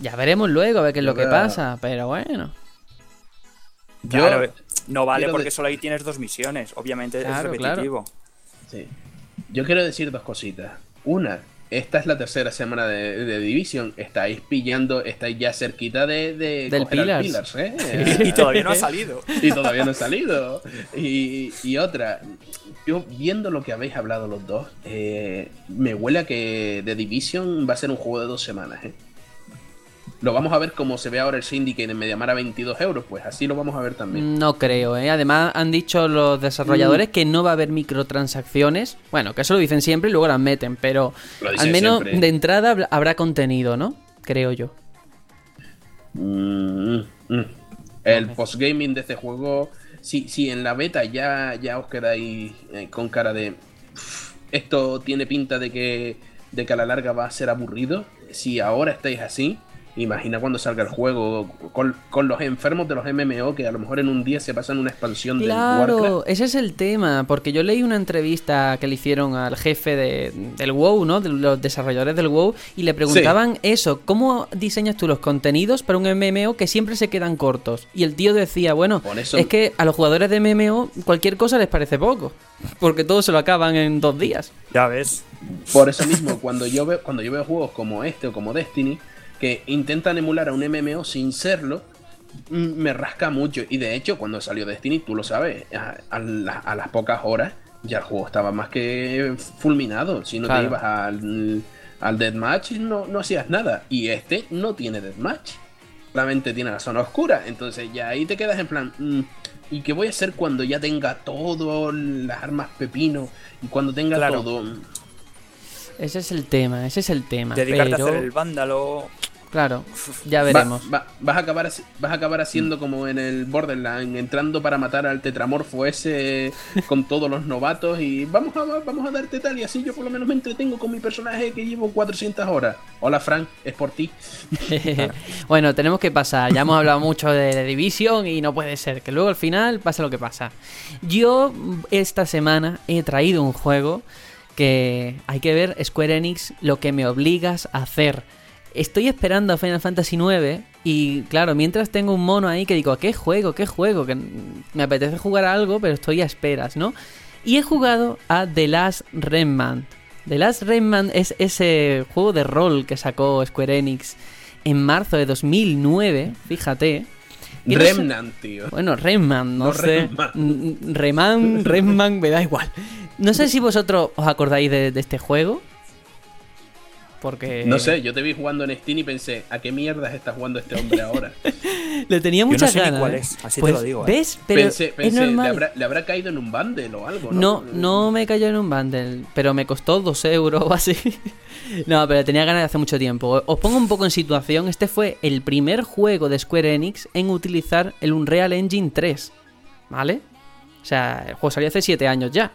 Ya veremos luego a ver qué es lo que pasa. Pero bueno. Yo, Claro, no vale porque solo ahí tienes dos misiones. Obviamente Claro, es repetitivo. Sí. Yo quiero decir dos cositas. Una, esta es la tercera semana de, de Division. Estáis pillando, estáis ya cerquita de, de Del coger al Pillars. Pillars, ¿eh? y todavía no ha salido. y todavía no ha salido. Y, y otra, yo viendo lo que habéis hablado los dos, eh, me huele a que The Division va a ser un juego de dos semanas, ¿eh? Lo vamos a ver como se ve ahora el Syndicate en Mediamar a 22 euros, pues así lo vamos a ver también. No creo, ¿eh? Además han dicho los Mm. desarrolladores que no va a haber microtransacciones. Bueno, que eso lo dicen siempre y luego las meten, pero al menos siempre. de entrada habr- habrá contenido, ¿no? Creo yo. Mm, mm. El postgaming de este juego, si, si en la beta ya, ya os quedáis eh, con cara de "Uf, esto tiene pinta de que, de que a la larga va a ser aburrido, si ahora estáis así, imagina cuando salga el juego con, con los enfermos de los MMO que a lo mejor en un día se pasan una expansión del Claro, Warcraft. ese es el tema, porque yo leí una entrevista que le hicieron al jefe de- del WoW, ¿no? De los desarrolladores del WoW, y le preguntaban eso, ¿cómo diseñas tú los contenidos para un MMO que siempre se quedan cortos? Y el tío decía, bueno, eso- es que a los jugadores de MMO cualquier cosa les parece poco, porque todos se lo acaban en dos días. Ya ves. Por eso mismo, cuando yo veo, cuando yo veo juegos como este o como Destiny, que intentan emular a un MMO sin serlo, mm, me rasca mucho. Y de hecho, cuando salió Destiny, tú lo sabes, a, a la- a las pocas horas ya el juego estaba más que fulminado. Si no Claro. te ibas al, al Deathmatch, no, no hacías nada. Y este no tiene Deathmatch. Solamente tiene la zona oscura. Entonces ya ahí te quedas en plan... mm, ¿Y qué voy a hacer cuando ya tenga todo las armas pepino? Y cuando tenga Claro. todo... Ese es el tema, ese es el tema. Dedicarte pero, a hacer el vándalo. Claro, ya veremos. va- vas, a acabar, vas a acabar haciendo como en el Borderland, entrando para matar al tetramorfo ese con todos los novatos y vamos a, vamos a darte tal y así yo por lo menos me entretengo con mi personaje que llevo 400 horas. Hola Frank, es por ti. bueno, tenemos que pasar. Ya hemos hablado mucho de, de Division y no puede ser que luego al final pase lo que pasa. Yo mm, esta semana he traído un juego que hay que ver Square Enix lo que me obligas a hacer. Estoy esperando a Final Fantasy IX y claro, mientras tengo un mono ahí que digo, ¿a qué juego? ¿Qué juego? Que me apetece jugar a algo, pero estoy a esperas, ¿no? Y he jugado a The Last Remnant. The Last Remnant es ese juego de rol que sacó Square Enix en marzo de 2009, fíjate. Y no sé- Remnant, tío. bueno, Remnant, no, No, sé. Remnant. Remman, me da igual. No sé si vosotros os acordáis de, de este juego. Porque. No sé, yo te vi jugando en Steam y pensé, ¿a qué mierdas está jugando este hombre ahora? Le tenía Yo no muchas sé ni ganas. cuál ¿eh? es, así te Pues, lo digo, ¿eh? ¿Ves? Pero pensé, es ¿le habrá, le habrá caído en un bundle o algo? No, no me cayó en un bundle, pero me costó dos euros o así. No, pero tenía ganas de hace mucho tiempo. Os pongo un poco en situación. Este fue el primer juego de Square Enix en utilizar el Unreal Engine 3. ¿Vale? O sea, el juego salió hace 7 años ya.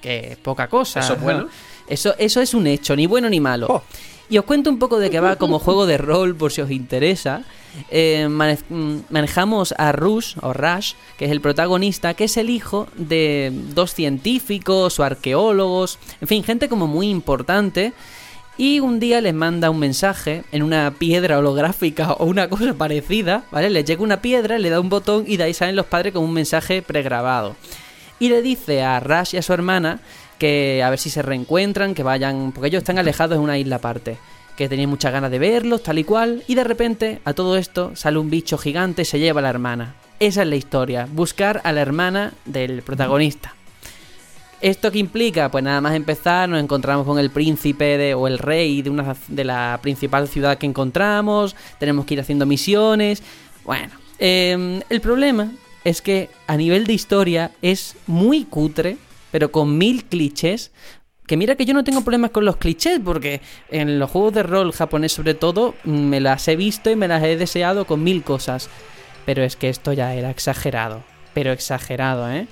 Que es poca cosa. ¿Eso es ¿no? Eso, eso es un hecho, ni bueno ni malo. Oh. Y os cuento un poco de qué va como juego de rol, por si os interesa. Eh, mane- mm, manejamos a Rush, o Rush, que es el protagonista, que es el hijo de dos científicos o arqueólogos, en fin, gente como muy importante. Y un día les manda un mensaje en una piedra holográfica o una cosa parecida, ¿vale? Les llega una piedra, le da un botón y de ahí salen los padres con un mensaje pregrabado. Y le dice a Rush y a su hermana que a ver si se reencuentran, que vayan, porque ellos están alejados en una isla aparte, que tenían muchas ganas de verlos, tal y cual, y de repente a todo esto sale un bicho gigante y se lleva a la hermana. Esa es la historia, buscar a la hermana del protagonista. ¿Esto qué implica? Pues nada más empezar, nos encontramos con el príncipe de, o el rey de, una, de la principal ciudad que encontramos, tenemos que ir haciendo misiones. Bueno, em, el problema es que a nivel de historia es muy cutre, pero con mil clichés. Que mira que yo no tengo problemas con los clichés, porque en los juegos de rol japonés sobre todo me las he visto y me las he deseado con mil cosas. Pero es que esto ya era exagerado, pero exagerado, ¿eh?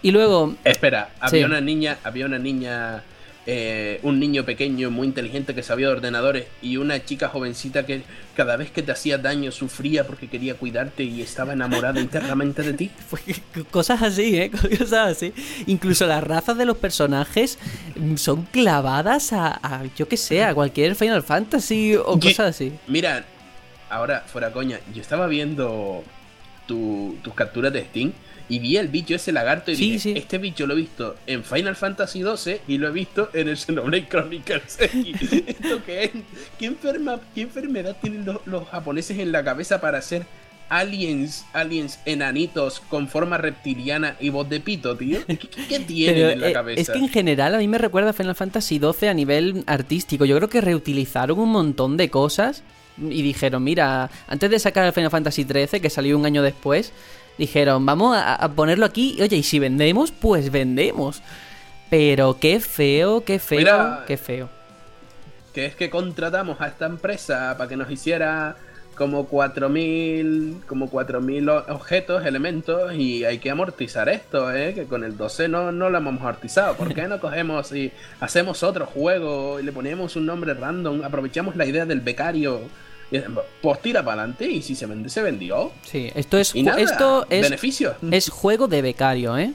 Y luego... Espera, había Sí. una niña, había una niña, eh, un niño pequeño muy inteligente que sabía de ordenadores y una chica jovencita que cada vez que te hacía daño sufría porque quería cuidarte y estaba enamorada internamente de ti. Pues, cosas así, ¿eh? Cosas así. Incluso las razas de los personajes mm, son clavadas a, a, yo que sé, a cualquier Final Fantasy o cosas así. Mira, ahora, fuera coña, yo estaba viendo tu- tus capturas de Steam y vi el bicho ese lagarto y Sí, dije, sí. este bicho lo he visto en Final Fantasy XII y lo he visto en el Xenoblade Chronicles X. ¿Esto qué es? ¿Qué, enferma, qué enfermedad tienen los, los japoneses en la cabeza para hacer aliens, aliens enanitos con forma reptiliana y voz de pito, tío? ¿Qué, qué- qué tienen Pero, en la eh, cabeza? es que en general a mí me recuerda a Final Fantasy XII a nivel artístico. Yo creo que reutilizaron un montón de cosas y dijeron, mira, antes de sacar el Final Fantasy XIII, que salió un año después, dijeron, vamos a, a ponerlo aquí. y, Oye, y si vendemos, pues vendemos. Pero qué feo, qué feo, Mira, qué feo. que es que contratamos a esta empresa para que nos hiciera como 4000 como 4000 o- objetos, elementos y hay que amortizar esto, ¿eh? que con el 12 no, no lo hemos amortizado. ¿Por qué no cogemos y hacemos otro juego y le ponemos un nombre random, aprovechamos la idea del becario? Pues tira para adelante y si se vende, se vendió. Sí, esto es, nada, esto es, beneficio. es juego de becario, ¿eh?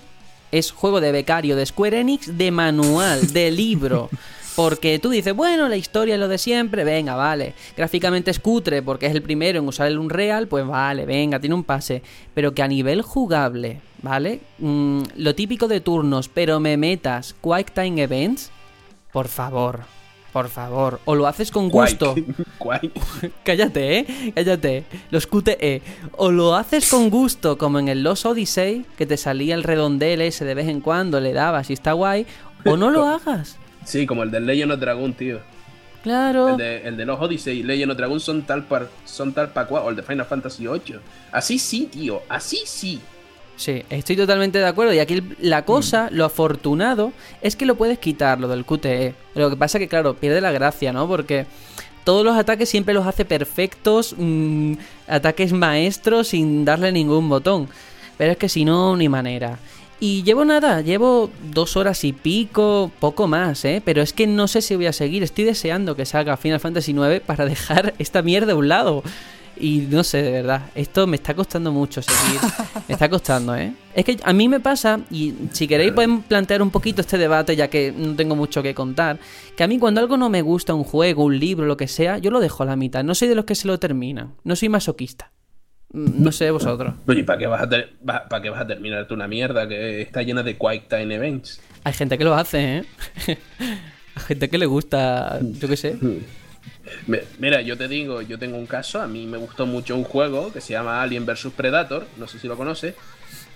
Es juego de becario de Square Enix de manual, de libro. Porque tú dices, bueno, la historia es lo de siempre, venga, vale. Gráficamente es cutre porque es el primero en usar el Unreal, pues vale, venga, tiene un pase. Pero que a nivel jugable, ¿vale? Mm, lo típico de turnos, pero me metas Quick Time Events, por favor, por favor. O lo haces con gusto. Cállate, ¿eh? Cállate. Los QTE. O lo haces con gusto, como en el Lost Odyssey, que te salía el redondel ese de vez en cuando, le dabas y está guay. O no lo hagas. Sí, como el del Legend of Dragon, tío. Claro. El de, el de los Odyssey y Legend of Dragon son tal para son tal pa' cual, o el de Final Fantasy VIII. Así sí, tío, así sí. Sí, estoy totalmente de acuerdo. Y aquí la cosa, lo afortunado, es que lo puedes quitar, lo del QTE. Lo que pasa que, claro, pierde la gracia, ¿no? Porque todos los ataques siempre los hace perfectos, mm, ataques maestros sin darle ningún botón. Pero es que si no, ni manera. Y llevo nada, llevo dos horas y pico, poco más, ¿eh? Pero es que no sé si voy a seguir. Estoy deseando que salga Final Fantasy IX para dejar esta mierda a un lado. Y no sé, de verdad, esto me está costando mucho seguir. Me está costando, ¿eh? Es que a mí me pasa, y si queréis podemos plantear un poquito este debate, ya que no tengo mucho que contar, que a mí cuando algo no me gusta, un juego, un libro, lo que sea, yo lo dejo a la mitad. No soy de los que se lo terminan. No soy masoquista. Mm, No sé vosotros. Oye, ¿para qué, vas a ter- ¿para qué vas a terminarte una mierda que está llena de Quick Time Events? Hay gente que lo hace, ¿eh? Hay gente que le gusta, yo qué sé. Mira, yo te digo, yo tengo un caso, a mí me gustó mucho un juego que se llama Alien vs Predator, no sé si lo conoces,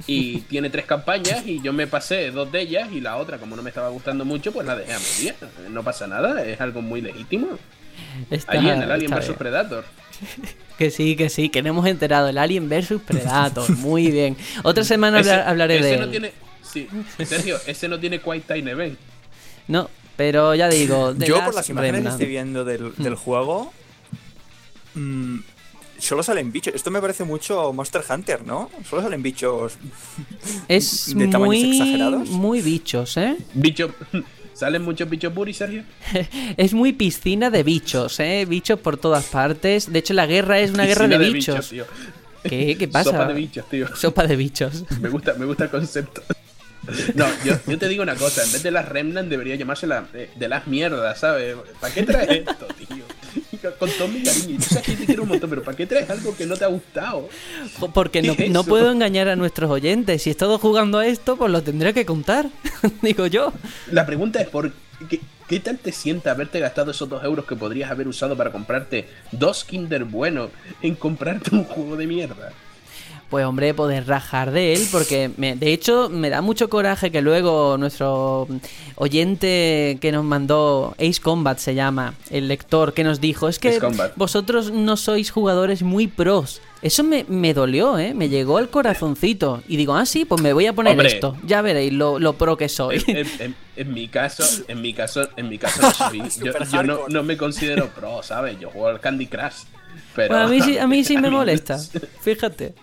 y tiene tres campañas y yo me pasé dos de ellas y la otra, como no me estaba gustando mucho, pues la dejé a media. No pasa nada, es algo muy legítimo. Está- en el Alien vs. Predator. Que sí, que sí, que no hemos enterado. El Alien vs Predator. Muy bien. Otra semana Ese- hablar- hablaré ese de no él. tiene, sí, Sergio, ese no tiene Quick Time Event. No, pero ya digo. The Yo Last por las imágenes que estoy viendo del, Hmm. del juego, mm, solo salen bichos. Esto me parece mucho Monster Hunter, ¿no? Solo salen bichos. Es de tamaños muy, exagerados. muy bichos, ¿eh? Bicho, ¿salen muchos bichos Buri, Sergio? Es muy piscina de bichos, ¿eh? Bichos por todas partes. De hecho, la guerra es una guerra de, bichos. tío. ¿Qué? ¿Qué pasa? Sopa de bichos, tío. Sopa de bichos. Me gusta, me gusta el concepto. No, yo, yo te digo una cosa, en vez de las Remnant debería llamarse la, de, de las mierdas, ¿sabes? ¿Para qué traes esto, tío? con todo mi cariño. Yo sé que te quiero un montón, pero ¿para qué traes algo que no te ha gustado? Porque no, ¿Qué es no puedo engañar a nuestros oyentes. Si he estado jugando a esto, pues lo tendré que contar. Digo yo. La pregunta es por qué, qué tal te sienta haberte gastado esos dos euros que podrías haber usado para comprarte dos Kinder buenos en comprarte un juego de mierda. Pues hombre, poder rajar de él, porque me- de hecho me da mucho coraje que luego nuestro oyente que nos mandó Ace Combat se llama, el lector que nos dijo, es que vosotros no sois jugadores muy pros. Eso me, me dolió, ¿eh? Me llegó al corazoncito. Y digo, ah, sí, pues me voy a poner Hombre. esto. Ya veréis lo, lo pro que soy. En, en- en- en mi caso, en mi caso, en mi caso no soy. Yo, yo no, no me considero pro, ¿sabes? Yo juego al Candy Crush. Pero Bueno, a mí sí, a mí sí me molesta. Fíjate.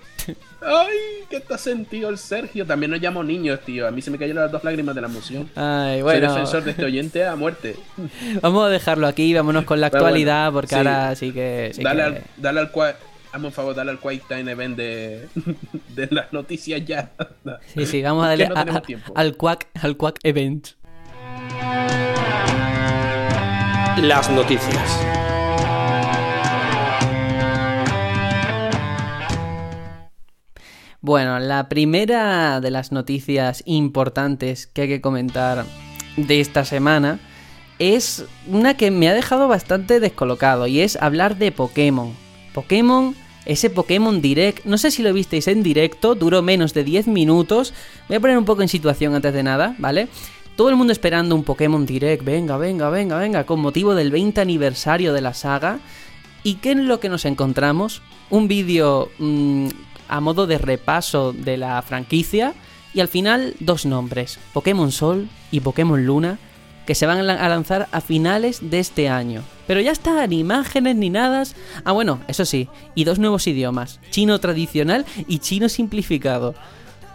Ay, ¿qué está sentido el Sergio? También nos llamo niños, tío. A mí se me cayeron las dos lágrimas de la emoción. Ay, Soy bueno. defensor de este oyente a muerte. Vamos a dejarlo aquí, vámonos con la bueno, actualidad, porque sí. ahora sí que. sí dale, que- al, dale al qua- Hazme un favor, dale al Quick Time Event de, de las noticias ya. Sí, sí, vamos a Que darle no a- a- al Quack, al Quack Event. Las noticias. Bueno, la primera de las noticias importantes que hay que comentar de esta semana es una que me ha dejado bastante descolocado y es hablar de Pokémon. Pokémon, ese Pokémon Direct, no sé si lo visteis en directo, duró menos de 10 minutos. Voy a poner un poco en situación antes de nada, ¿vale? Todo el mundo esperando un Pokémon Direct, venga, venga, venga, venga, con motivo del 20 aniversario de la saga. ¿Y qué es lo que nos encontramos? Un vídeo mm, a modo de repaso de la franquicia y al final dos nombres, Pokémon Sol y Pokémon Luna, que se van a la- a lanzar a finales de este año. Pero ya está, ni imágenes ni nada. Ah, bueno, eso sí, y dos nuevos idiomas, chino tradicional y chino simplificado.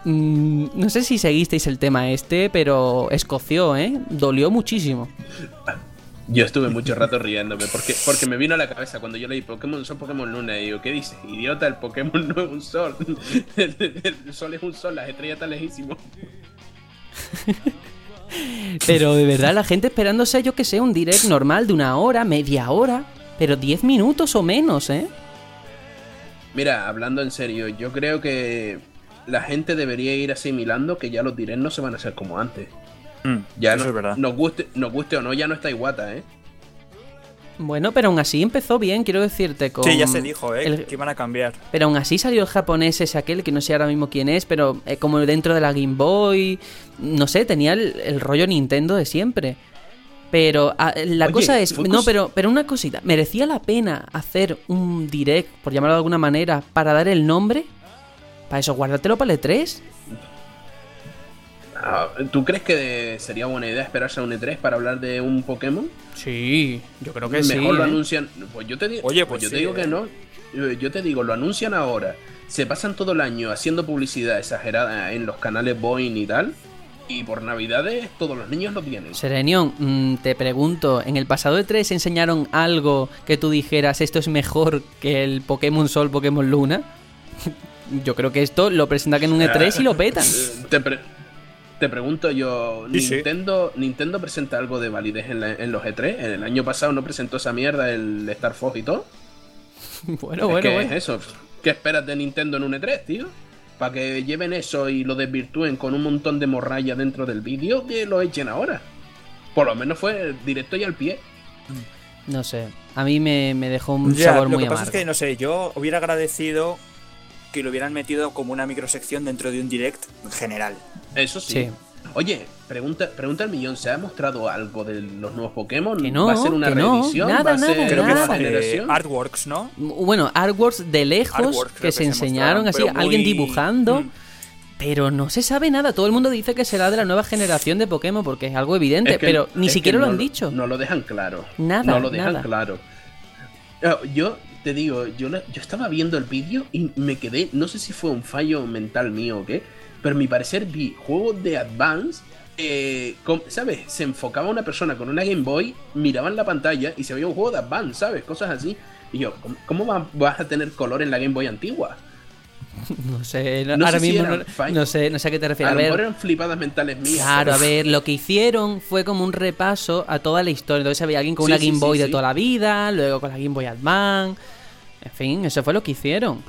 Mm, no sé si seguisteis el tema este, pero escoció, ¿eh? Dolió muchísimo. Yo estuve mucho rato riéndome porque, porque me vino a la cabeza cuando yo leí Pokémon Sol, Pokémon Luna. Y digo, ¿qué dices? Idiota, el Pokémon no es un sol. El, el sol es un sol, las estrellas están lejísimos. Pero de verdad, la gente esperándose, yo que sé, un direct normal de una hora, media hora, pero 10 minutos o menos, ¿eh? Mira, hablando en serio, yo creo que la gente debería ir asimilando que ya los directs no se van a hacer como antes. Mm, Ya eso no- es verdad. Nos guste, nos guste o no, ya no está Iguata, ¿eh? Bueno, pero aún así empezó bien, quiero decirte, con... Sí, ya se dijo, ¿eh? el- Que iban a cambiar. Pero aún así salió el japonés ese aquel, que no sé ahora mismo quién es, pero eh, como dentro de la Game Boy, no sé, tenía el, el rollo Nintendo de siempre. Pero ah, la Oye, cosa es, no, pero, pero una cosita, ¿merecía la pena hacer un direct, por llamarlo de alguna manera, para dar el nombre? Para eso, guárdatelo para el E E3. Ah, ¿Tú crees que sería buena idea esperarse a un E3 para hablar de un Pokémon? Sí, yo creo que Mejor sí. lo ¿eh? anuncian. Pues yo te digo, Oye, pues pues yo te digo que eh. no. Yo yo te digo, lo anuncian ahora. Se pasan todo el año haciendo publicidad exagerada en los canales Boeing y tal. Y por navidades todos los niños lo tienen. Serenion, mm, te pregunto, ¿en el pasado E3 enseñaron algo que tú dijeras esto es mejor que el Pokémon Sol, Pokémon Luna? Yo creo que esto lo presentan en un E3 y lo petan. Eh, Te, pre- te pregunto yo, Sí, sí. Nintendo, Nintendo presenta algo de validez en, la- en los E3. El año pasado no presentó esa mierda el Star Fox y todo. Bueno, es bueno, que bueno. es eso. ¿Qué esperas de Nintendo en un E3, tío? Para que lleven eso y lo desvirtúen con un montón de morralla dentro del vídeo, que lo echen ahora. Por lo menos fue directo y al pie. No sé, a mí me, me dejó un Ya, sabor lo muy que pasa amargo. es que, no sé, yo hubiera agradecido que lo hubieran metido como una microsección dentro de un direct general. Eso sí. Sí. Oye, pregunta, pregunta al millón, ¿se ha mostrado algo de los nuevos Pokémon? Que no, ¿Va a ser una que no, reedición? nada, ¿Va a ser nada, Creo que nada. es nueva de generación? Artworks, ¿no? Bueno, artworks de lejos Artworks que, que se se enseñaron así, alguien dibujando, Mm. pero no se sabe nada. Todo el mundo dice que será de la nueva generación de Pokémon porque es algo evidente, Es que- pero ni que siquiera lo no han dicho. No lo dejan claro. Nada, No lo dejan nada. claro. Ah, Yo te digo, yo, la- yo estaba viendo el vídeo y me quedé, no sé si fue un fallo mental mío o qué, pero a mi parecer vi juegos de Advance, eh, con- ¿sabes? Se enfocaba una persona con una Game Boy, miraban la pantalla y se veía un juego de Advance, ¿sabes? Cosas así. Y yo, ¿cómo, cómo va- vas a tener color en la Game Boy antigua? No sé, no- No ahora sé mismo no, sé, no sé a qué te A refieres. lo A mejor ver, eran flipadas mentales mías. claro, a ver, lo que hicieron fue como un repaso a toda la historia. Entonces había alguien con Sí, una Game sí, Boy de toda la vida, luego con la Game Boy Advance. En fin, eso fue lo que hicieron.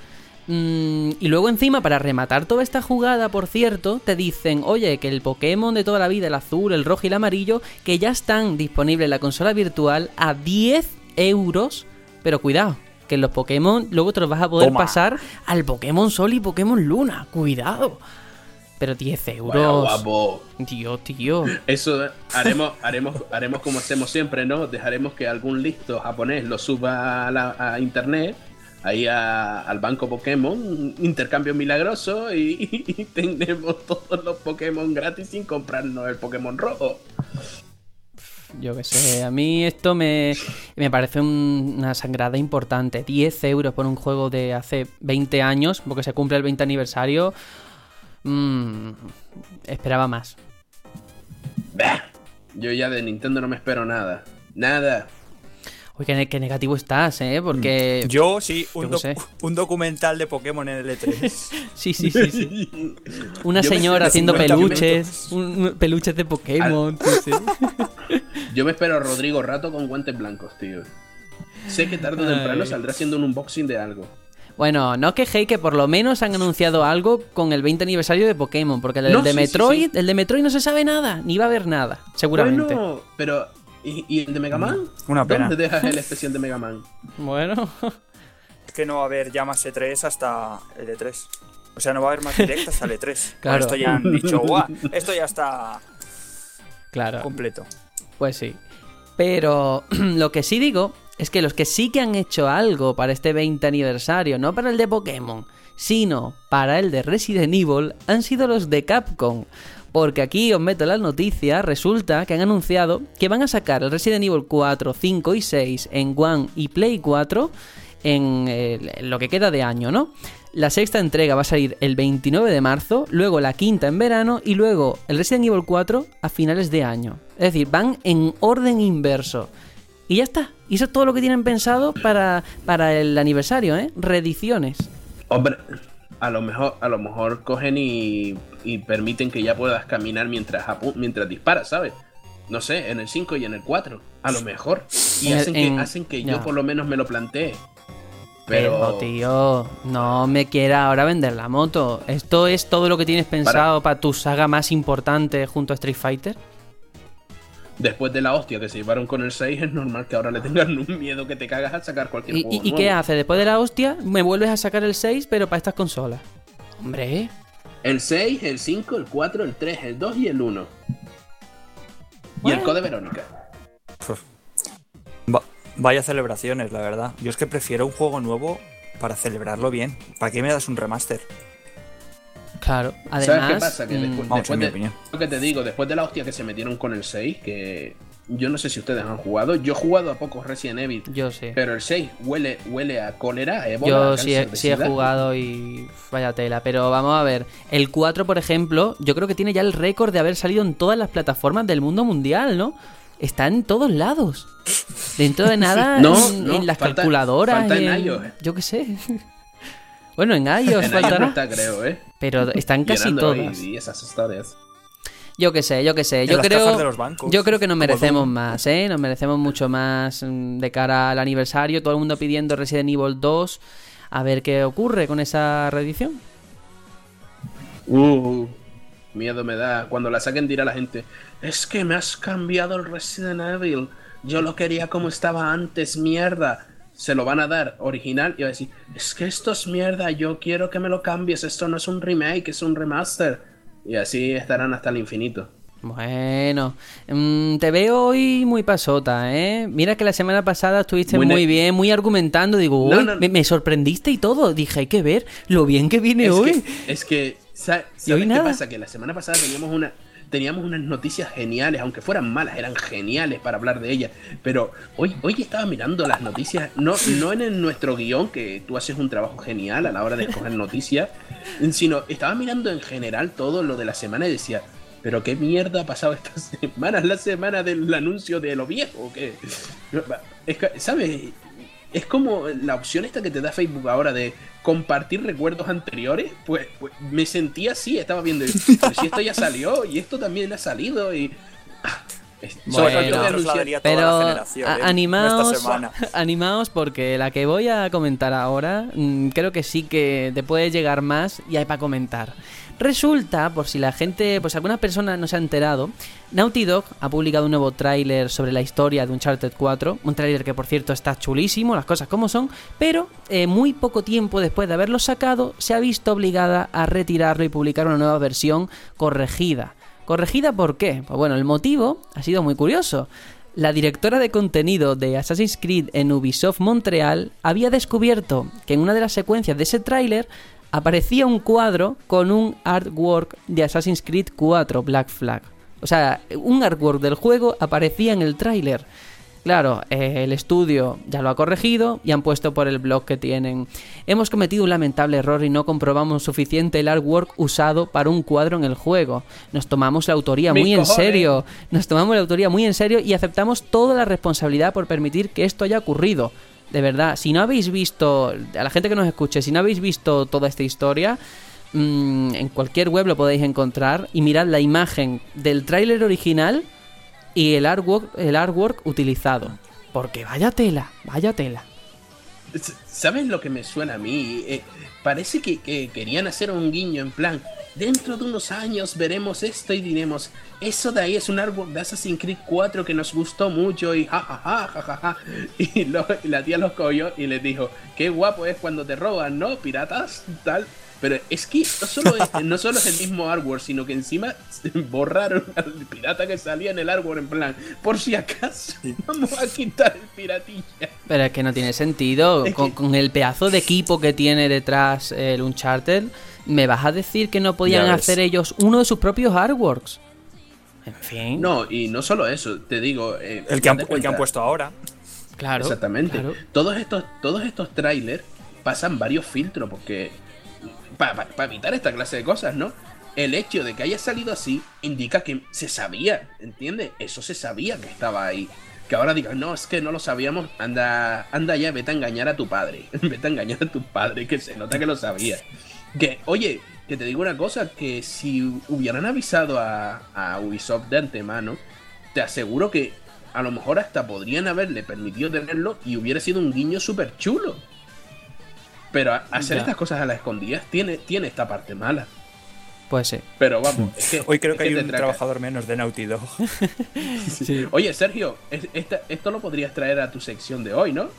Mm, y luego encima, para rematar toda esta jugada, por cierto, te dicen, oye, que el Pokémon de toda la vida, el azul, el rojo y el amarillo, que ya están disponibles en la consola virtual a 10 euros. Pero cuidado, que en los Pokémon luego te los vas a poder Toma. pasar al Pokémon Sol y Pokémon Luna. Cuidado. Pero 10 Vaya euros. guapo. Tío, tío. Eso eh, haremos, haremos, haremos como hacemos siempre, ¿no? Dejaremos que algún listo japonés lo suba a, la- a internet, ahí a- al banco Pokémon, un intercambio milagroso y, y tenemos todos los Pokémon gratis sin comprarnos el Pokémon rojo. Yo qué sé, a mí esto me, me parece un- una sangrada importante. 10 euros por un juego de hace 20 años, porque se cumple el 20 aniversario. Mm, esperaba más. Bah. Yo ya de Nintendo no me espero nada. Nada. Uy, qué, ne- qué negativo estás, ¿eh? Porque... Yo sí, un, qué doc- sé. un documental de Pokémon en el E3. Sí, sí, sí, sí. Una Yo señora haciendo peluches, un- un- peluches de Pokémon. sí, sí. Yo me espero a Rodrigo Rato con guantes blancos, tío. Sé que tarde o temprano Ay. saldrá haciendo un unboxing de algo. Bueno, no quejéis que por lo menos han anunciado algo con el 20 aniversario de Pokémon, porque el No, de sí, sí, Metroid, sí. el de Metroid no se sabe nada, ni va a haber nada, seguramente. Bueno, pero. ¿Y, y el de Mega Man? Una pena. ¿Dónde dejas el especial de Mega Man? Bueno. Es que no va a haber ya más E3 hasta el E3. O sea, no va a haber más directo hasta el E3. Claro. Esto ya han dicho, "Guau, esto ya está Claro. completo. Pues sí. Pero lo que sí digo es que los que sí que han hecho algo para este 20 aniversario, no para el de Pokémon, sino para el de Resident Evil, han sido los de Capcom. Porque aquí os meto las noticias, resulta que han anunciado que van a sacar el Resident Evil 4, 5 y 6 en One y Play 4 en eh, lo que queda de año, ¿no? La sexta entrega va a salir el 29 de marzo, luego la quinta en verano y luego el Resident Evil 4 a finales de año. Es decir, van en orden inverso. Y ya está. Y eso es todo lo que tienen pensado para, para el aniversario, ¿eh? Reediciones. Hombre, a lo mejor, a lo mejor cogen y, y permiten que ya puedas caminar mientras, mientras disparas, ¿sabes? No sé, en el 5 y en el 4. A lo mejor. Y el- hacen, que, en- hacen que yo por lo menos me lo plantee. Pero, Pero. tío, no me quiera ahora vender la moto. ¿Esto es todo lo que tienes pensado para, tu saga más importante junto a Street Fighter? Después de la hostia que se llevaron con el 6, es normal que ahora le tengan un miedo que te cagas a sacar cualquier ¿Y, juego. y- y nuevo. qué hace? Después de la hostia, me vuelves a sacar el 6, pero para estas consolas. Hombre, El 6, el 5, el 4, el 3, el 2 y el 1. Y Bueno. el Code Verónica. Va- vaya celebraciones, la verdad. Yo es que prefiero un juego nuevo para celebrarlo bien. ¿Para qué me das un remaster? Claro. Además, ¿Sabes qué pasa? Que mm, después, Vamos, de, opinión. lo que te digo, después de la hostia que se metieron con el 6, que yo no sé si ustedes han jugado. Yo he jugado a pocos Resident Evil, yo sí. pero el 6 huele, huele a cólera, a ébola, Yo a sí he, sí jugado y vaya tela, pero vamos a ver. El 4, por ejemplo, yo creo que tiene ya el récord de haber salido en todas las plataformas del mundo mundial, ¿no? Está en todos lados. Dentro de nada, No, en, no, en las falta- calculadoras, falta en en- iOS. yo qué sé. Bueno, en iOS En faltará, está, creo, ¿eh? pero están casi todas. Y esas historias. Yo qué sé, yo qué sé. Yo de creo, los bancos, yo creo que nos merecemos más, ¿eh? Nos merecemos mucho más mm, de cara al aniversario. Todo el mundo pidiendo Resident Evil 2. A ver qué ocurre con esa reedición. Uh, miedo me da. Cuando la saquen dirá la gente, es que me has cambiado el Resident Evil. Yo lo quería como estaba antes, mierda. Se lo van a dar original y va a decir, es que esto es mierda, yo quiero que me lo cambies, esto no es un remake, es un remaster. Y así estarán hasta el infinito. Bueno, mm, te veo hoy muy pasota, ¿eh? Mira que la semana pasada estuviste Muy bien, muy argumentando. Digo, No, uy, no. Me, me sorprendiste y todo. Dije, hay que ver lo bien que viene Es hoy. que, es que ¿sabes qué nada. pasa? Que la semana pasada teníamos una teníamos unas noticias geniales, aunque fueran malas, eran geniales para hablar de ellas. Pero hoy, hoy estaba mirando las noticias, no, no en el- nuestro guion, que tú haces un trabajo genial a la hora de escoger noticias, sino estaba mirando en general todo lo de la semana y decía, pero qué mierda ha pasado esta semana, es la semana del anuncio de lo viejo, que ¿sabes? es como la opción esta que te da Facebook ahora de compartir recuerdos anteriores. Pues, pues me sentía así, estaba viendo. Pero si esto ya salió y esto también ha salido y. ah, Bueno, toda Pero ¿eh? animaos, Esta semana. animaos porque la que voy a comentar ahora mm, creo que sí que te puede llegar más y hay para comentar. Resulta, por si la gente, pues alguna persona no se ha enterado, Naughty Dog ha publicado un nuevo tráiler sobre la historia de Uncharted 4, un tráiler que por cierto está chulísimo, las cosas como son, pero eh, muy poco tiempo después de haberlo sacado se ha visto obligada a retirarlo y publicar una nueva versión corregida. ¿Corregida por qué? Pues bueno, el motivo ha sido muy curioso. La directora de contenido de Assassin's Creed en Ubisoft Montreal había descubierto que en una de las secuencias de ese tráiler aparecía un cuadro con un artwork de Assassin's Creed 4 Black Flag. O sea, un artwork del juego aparecía en el tráiler. Claro, eh, el estudio ya lo ha corregido y han puesto por el blog que tienen. Hemos cometido un lamentable error y no comprobamos suficiente el artwork usado para un cuadro en el juego. Nos tomamos la autoría muy en serio. Nos tomamos la autoría muy en serio y aceptamos toda la responsabilidad por permitir que esto haya ocurrido. De verdad, si no habéis visto, a la gente que nos escuche, si no habéis visto toda esta historia, mm, en cualquier web lo podéis encontrar y mirad la imagen del tráiler original y el artwork, el artwork utilizado. Porque vaya tela, vaya tela. ¿Sabes lo que me suena a mí? Eh, parece que, que querían hacer un guiño en plan, dentro de unos años veremos esto y diremos, eso de ahí es un árbol de Assassin's Creed 4 que nos gustó mucho y ja ja ja ja ja, ja. Y, lo- y la tía los cogió y les dijo, qué guapo es cuando te roban, ¿no? Piratas, tal. Pero es que no solo es, no solo es el mismo artwork, sino que encima borraron al pirata que salía en el artwork en plan, por si acaso, vamos a quitar el piratilla. Pero es que no tiene sentido. Con, que- con el pedazo de equipo que tiene detrás el Uncharted, ¿me vas a decir que no podían hacer ellos uno de sus propios artworks? En fin. No, y no solo eso, te digo. eh, El que, han, date el que han cuenta- puesto ahora. claro. Exactamente. claro. Todos estos, todos estos trailers pasan varios filtros porque. Para evitar esta clase de cosas, ¿no? El hecho de que haya salido así indica que se sabía, ¿entiendes? Eso se sabía que estaba ahí. Que ahora digan, no, es que no lo sabíamos, anda, anda ya, vete a engañar a tu padre. vete a engañar a tu padre, que se nota que lo sabía. Que, oye, que te digo una cosa, que si hubieran avisado a, a Ubisoft de antemano, te aseguro que a lo mejor hasta podrían haberle permitido tenerlo y hubiera sido un guiño súper chulo. Pero hacer Ya. estas cosas a las escondidas tiene, tiene esta parte mala. Pues sí. Pero vamos, es que, Hoy creo es que hay un traca. trabajador menos de Naughty Dog. Sí. Oye, Sergio, es- esta- esto lo podrías traer a tu sección de hoy, ¿no?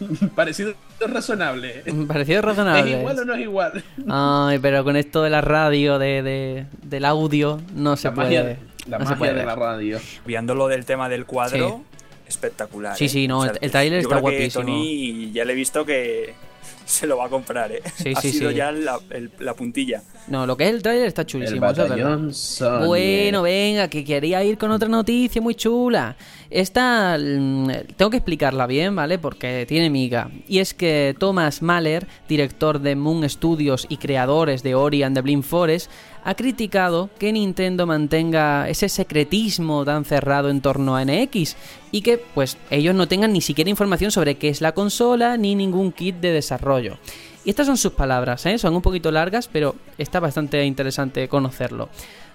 Parecido razonable. Me pareció ¿Es razonable. igual o no es igual? Ay, pero con esto de la radio, de, de- del audio, no se puede. la no se magia puede de ver. la radio. Viendo lo del tema del cuadro, espectacular. Sí, ¿eh? sí, no, el- el yo tráiler está creo que guapísimo. Tony ya le he visto que se lo va a comprar, ¿eh? Sí, ha sí, sido sí. ya la, el- la puntilla. No, lo que es el tráiler está chulísimo. batallón. Bueno, venga, que quería ir con otra noticia muy chula. Esta mm, tengo que explicarla bien, ¿vale? Porque tiene miga. Y es que Thomas Mahler, director de Moon Studios y creadores de Ori and the Blind Forest, ha criticado que Nintendo mantenga ese secretismo tan cerrado en torno a NX y que pues ellos no tengan ni siquiera información sobre qué es la consola ni ningún kit de desarrollo. Y estas son sus palabras, ¿eh? son un poquito largas, pero está bastante interesante conocerlo.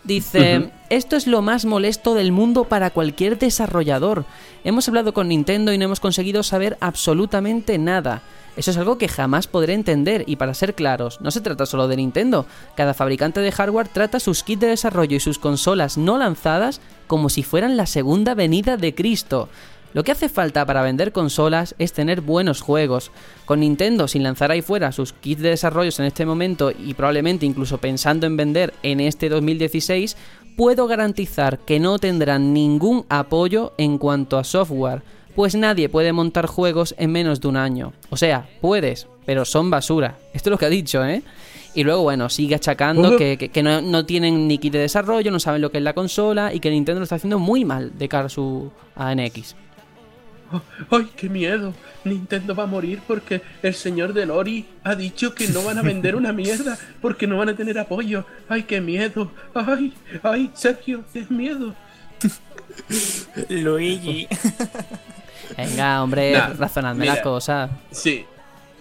Dice, esto es lo más molesto del mundo para cualquier desarrollador. Hemos hablado con Nintendo y no hemos conseguido saber absolutamente nada. Eso es algo que jamás podré entender y para ser claros, no se trata solo de Nintendo. Cada fabricante de hardware trata sus kits de desarrollo y sus consolas no lanzadas como si fueran la segunda venida de Cristo. Lo que hace falta para vender consolas es tener buenos juegos. Con Nintendo sin lanzar ahí fuera sus kits de desarrollos en este momento y probablemente incluso pensando en vender en este 2016, puedo garantizar que no tendrán ningún apoyo en cuanto a software, pues nadie puede montar juegos en menos de un año. O sea, puedes, pero son basura. Esto es lo que ha dicho, ¿eh? Y luego, bueno, sigue achacando que, que- que no, no tienen ni kit de desarrollo, no saben lo que es la consola y que Nintendo lo está haciendo muy mal de cara a su a ¡Ay, qué miedo! Nintendo va a morir porque el señor del Ori ha dicho que no van a vender una mierda porque no van a tener apoyo. ¡Ay, qué miedo! ¡Ay, ay, Sergio, qué miedo! Luigi. Venga, hombre, Nah, razonadme las cosas. Sí.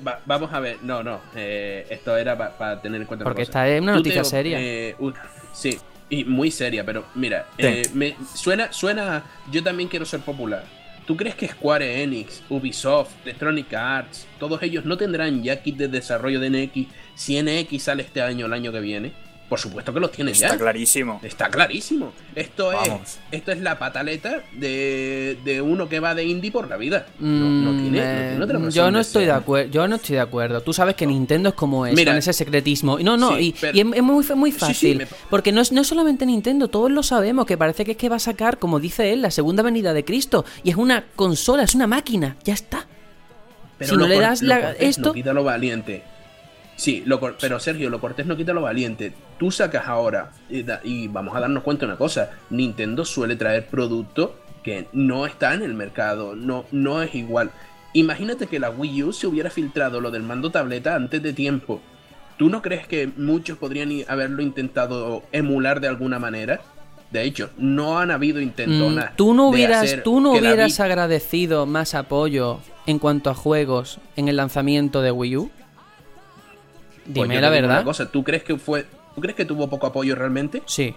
Va- vamos a ver. No, no. eh, esto era para tener en cuenta Porque esta es una Tú noticia te- seria. eh, un- sí. Y muy seria, pero mira, Sí. eh, me, suena, suena. Yo también quiero ser popular. ¿Tú crees que Square Enix, Ubisoft, Electronic Arts, todos ellos no tendrán ya kit de desarrollo de NX si NX sale este año o el año que viene? Por supuesto que los tienen ya. Está clarísimo. Está clarísimo. Esto Vamos. es, esto es la pataleta de, de uno que va de indie por la vida. No, no Mm, tiene, no eh, tiene otra yo no estoy de acuerdo. Yo no estoy de acuerdo. Tú sabes que Nintendo es como es, Mira. con ese secretismo. Y No, no, Sí, y, pero- y es, muy, muy Sí, sí, fácil. me- Porque no es, no es solamente Nintendo, todos lo sabemos, que parece que es que va a sacar, como dice él, la segunda venida de Cristo. Y es una consola, es una máquina. Ya está. Pero si no lo le das lo la- cortés esto- No lo valiente. Sí, lo pero Sergio, lo cortés no quita lo valiente. Tú sacas ahora, y, da- y vamos a darnos cuenta de una cosa: Nintendo suele traer producto que no está en el mercado, no, no es igual. Imagínate que la Wii U se hubiera filtrado lo del mando tableta antes de tiempo. ¿Tú no crees que muchos podrían haberlo intentado emular de alguna manera? De hecho, no han habido Mm, intentonas. tú no hubieras, tú no hubieras agradecido más apoyo en cuanto a juegos en el lanzamiento de Wii U. Pues Dime la una verdad. cosa, ¿tú crees que fue, tú crees que tuvo poco apoyo realmente? Sí.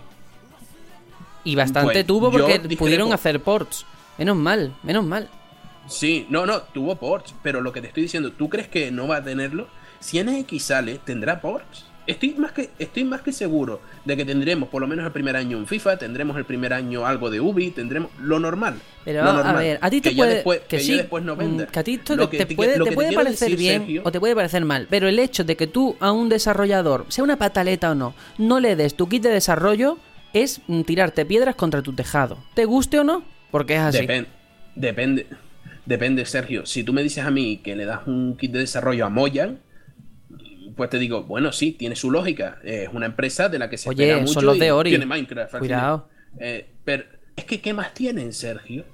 Y bastante Pues, tuvo porque pudieron hacer ports. Menos mal, menos mal. Sí, no, no, tuvo ports, pero lo que te estoy diciendo, ¿tú crees que no va a tenerlo? Si NX sale, tendrá ports. Estoy más que estoy más que seguro de que tendremos por lo menos el primer año un FIFA, tendremos el primer año algo de Ubi, tendremos lo normal. Pero lo a ver, a ti te que puede después, que, que sí, después no mm, venda. que a ti esto Lo te, puede, lo te puede parecer decir, bien Sergio, o te puede parecer mal, pero el hecho de que tú a un desarrollador, sea una pataleta o no, no le des tu kit de desarrollo es mm, tirarte piedras contra tu tejado. ¿Te guste o no? Porque es así. Depen- depende, depende, Sergio. Si tú me dices a mí que le das un kit de desarrollo a Moyan, pues te digo, bueno, sí, tiene su lógica. Es una empresa de la que se Oye, espera son mucho los y de Ori. tiene Minecraft. Cuidado. Eh, pero es que ¿qué más tienen, Sergio?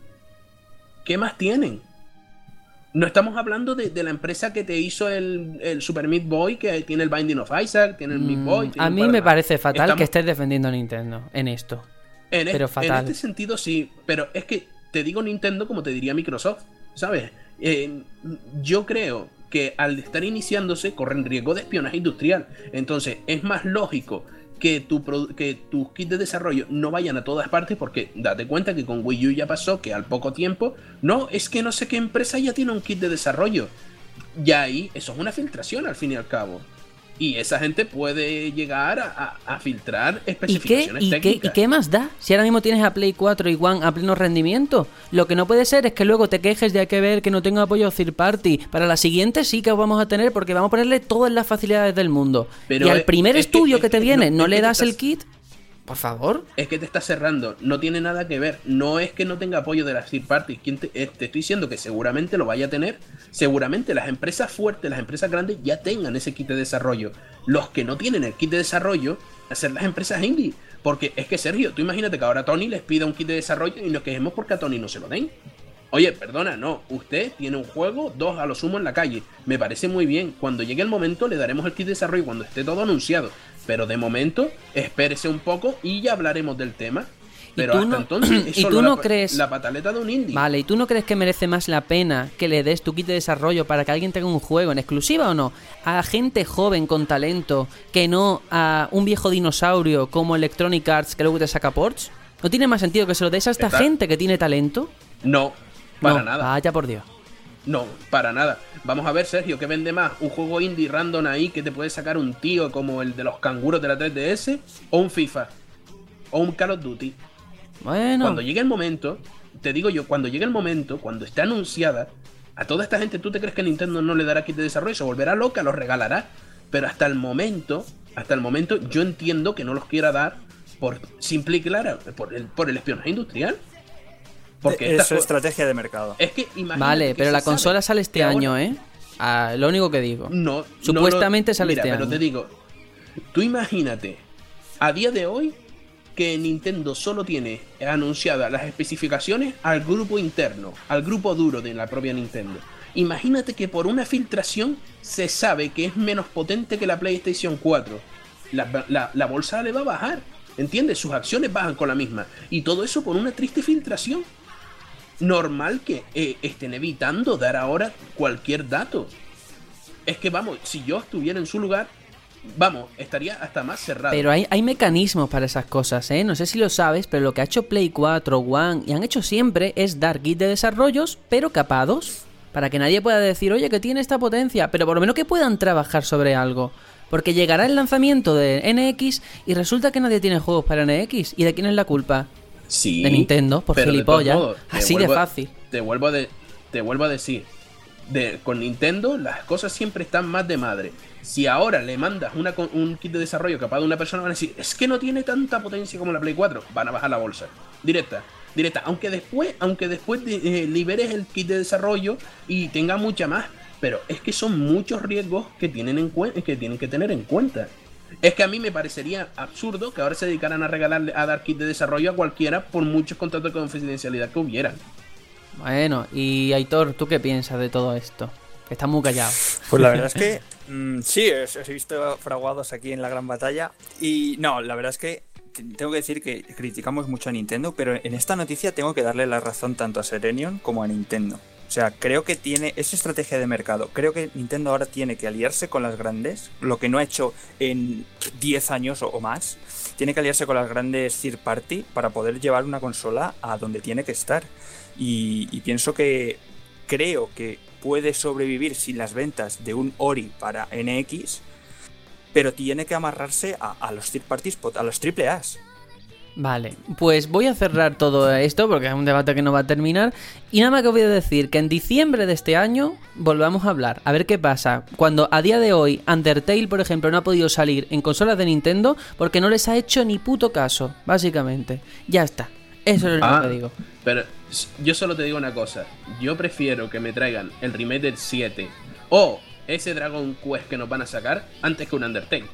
¿Qué más tienen? No estamos hablando de, de la empresa que te hizo el, el Super Meat Boy, que tiene el Binding of Isaac, tiene el Meat Boy. Mm, tiene a mí me parece fatal Estamos- que estés defendiendo a Nintendo en esto. en, Pero es- fatal. en este sentido sí, pero es que te digo Nintendo como te diría Microsoft, ¿sabes? Eh, yo creo que al estar iniciándose corren riesgo de espionaje industrial. Entonces es más lógico que, tu que tus kits de desarrollo no vayan a todas partes porque date cuenta que con Wii U ya pasó que al poco tiempo, no, es que no sé qué empresa ya tiene un kit de desarrollo. Ya ahí, eso es una filtración al fin y al cabo. Y esa gente puede llegar a, filtrar ¿Y qué, especificaciones y, qué, técnicas. ¿Y qué más da? Si ahora mismo tienes a Play 4 y One a pleno rendimiento. Lo que no puede ser es que luego te quejes de hay que ver que no tengo apoyo third party. Para la siguiente sí que vamos a tener porque vamos a ponerle todas las facilidades del mundo. Pero y al primer es estudio es que, te viene no- le das el kit. Por favor. es que te está cerrando, no tiene nada que ver, no es que no tenga apoyo de las third parties, ¿Quién te, eh, te estoy diciendo que seguramente lo vaya a tener, seguramente las empresas fuertes, las empresas grandes ya tengan ese kit de desarrollo, los que no tienen el kit de desarrollo, hacer las empresas indie, porque es que Sergio, tú imagínate que ahora Tony les pida un kit de desarrollo y nos quejemos porque a Tony no se lo den. Oye, perdona, no, usted tiene un juego, dos a lo sumo en la calle. Me parece muy bien. Cuando llegue el momento le daremos el kit de desarrollo cuando esté todo anunciado. Pero de momento, espérese un poco y ya hablaremos del tema. Pero tú hasta no- entonces es y tú la no pa- crees- la pataleta de un indie. Vale, ¿y tú no crees que merece más la pena que le des tu kit de desarrollo para que alguien tenga un juego en exclusiva o no? A gente joven con talento que no a un viejo dinosaurio como Electronic Arts que luego te saca ports. ¿No tiene más sentido que se lo des a esta Está- gente que tiene talento? No, para No, nada. Vaya por Dios. No, para nada. Vamos a ver, Sergio, ¿qué vende más? ¿Un juego indie random ahí que te puede sacar un tío como el de los canguros de la 3DS? ¿O un FIFA? ¿O un Call of Duty? Bueno, Cuando llegue el momento, te digo yo, cuando llegue el momento, cuando esté anunciada, a toda esta gente, ¿tú te crees que Nintendo no le dará kit de desarrollo? Se volverá loca, los regalará. Pero hasta el momento, hasta el momento, yo entiendo que no los quiera dar por simple y clara, por el, por el espionaje industrial. Porque es su estrategia de mercado. es que imagínate vale, que pero la consola sale este ahora- año, ¿eh? Ah, lo único que digo. No, Supuestamente no, no. sale Mira, este pero año. te digo, tú imagínate, a día de hoy, que Nintendo solo tiene anunciadas las especificaciones al grupo interno, al grupo duro de la propia Nintendo. Imagínate que por una filtración se sabe que es menos potente que la PlayStation 4. La, la- la bolsa le va a bajar, ¿entiendes? Sus acciones bajan con la misma. Y todo eso por una triste filtración. Normal que eh, estén evitando dar ahora cualquier dato. Es que vamos, si yo estuviera en su lugar, vamos, estaría hasta más cerrado. Pero hay, hay mecanismos para esas cosas, ¿eh? No sé si lo sabes, pero lo que ha hecho Play 4, One y han hecho siempre es dar kit de desarrollos, pero capados. Para que nadie pueda decir, oye, que tiene esta potencia, pero por lo menos que puedan trabajar sobre algo. Porque llegará el lanzamiento de NX y resulta que nadie tiene juegos para NX. ¿Y de quién es la culpa? Sí, de Nintendo, por gilipollas. modos, Así de vuelvo fácil. Te vuelvo a, de- te vuelvo a decir, de, con Nintendo las cosas siempre están más de madre. Si ahora le mandas una, un kit de desarrollo capaz de una persona, van a decir, es que no tiene tanta potencia como la Play 4. Van a bajar la bolsa. Directa. Directa. Aunque después, aunque después de- eh, liberes el kit de desarrollo y tenga mucha más. Pero es que son muchos riesgos que tienen, en que, tienen que tener en cuenta. Es que a mí me parecería absurdo que ahora se dedicaran a regalarle a dar kit de desarrollo a cualquiera por muchos contratos de confidencialidad que hubieran. Bueno, y Aitor, ¿tú qué piensas de todo esto? Que está muy callado. Pues la verdad es que mm, sí, os, os he visto fraguados aquí en la gran batalla. Y no, la verdad es que tengo que decir que criticamos mucho a Nintendo, pero en esta noticia tengo que darle la razón tanto a Serenion como a Nintendo. O sea, creo que tiene, es estrategia de mercado. Creo que Nintendo ahora tiene que aliarse con las grandes, lo que no ha hecho en 10 años o, más. Tiene que aliarse con las grandes third party para poder llevar una consola a donde tiene que estar. Y, pienso que creo que puede sobrevivir sin las ventas de un Ori para NX, pero tiene que amarrarse a, los third parties, a los triple A's. Vale, pues voy a cerrar todo esto porque es un debate que no va a terminar. Y nada más que voy a decir que en diciembre de este año volvamos a hablar. A ver qué pasa. Cuando a día de hoy Undertale, por ejemplo, no ha podido salir en consolas de Nintendo porque no les ha hecho ni puto caso, básicamente. Ya está. Eso es lo Ah. que digo. Pero yo solo te digo una cosa. Yo prefiero que me traigan el remake del 7 o ese Dragon Quest que nos van a sacar antes que un Undertale.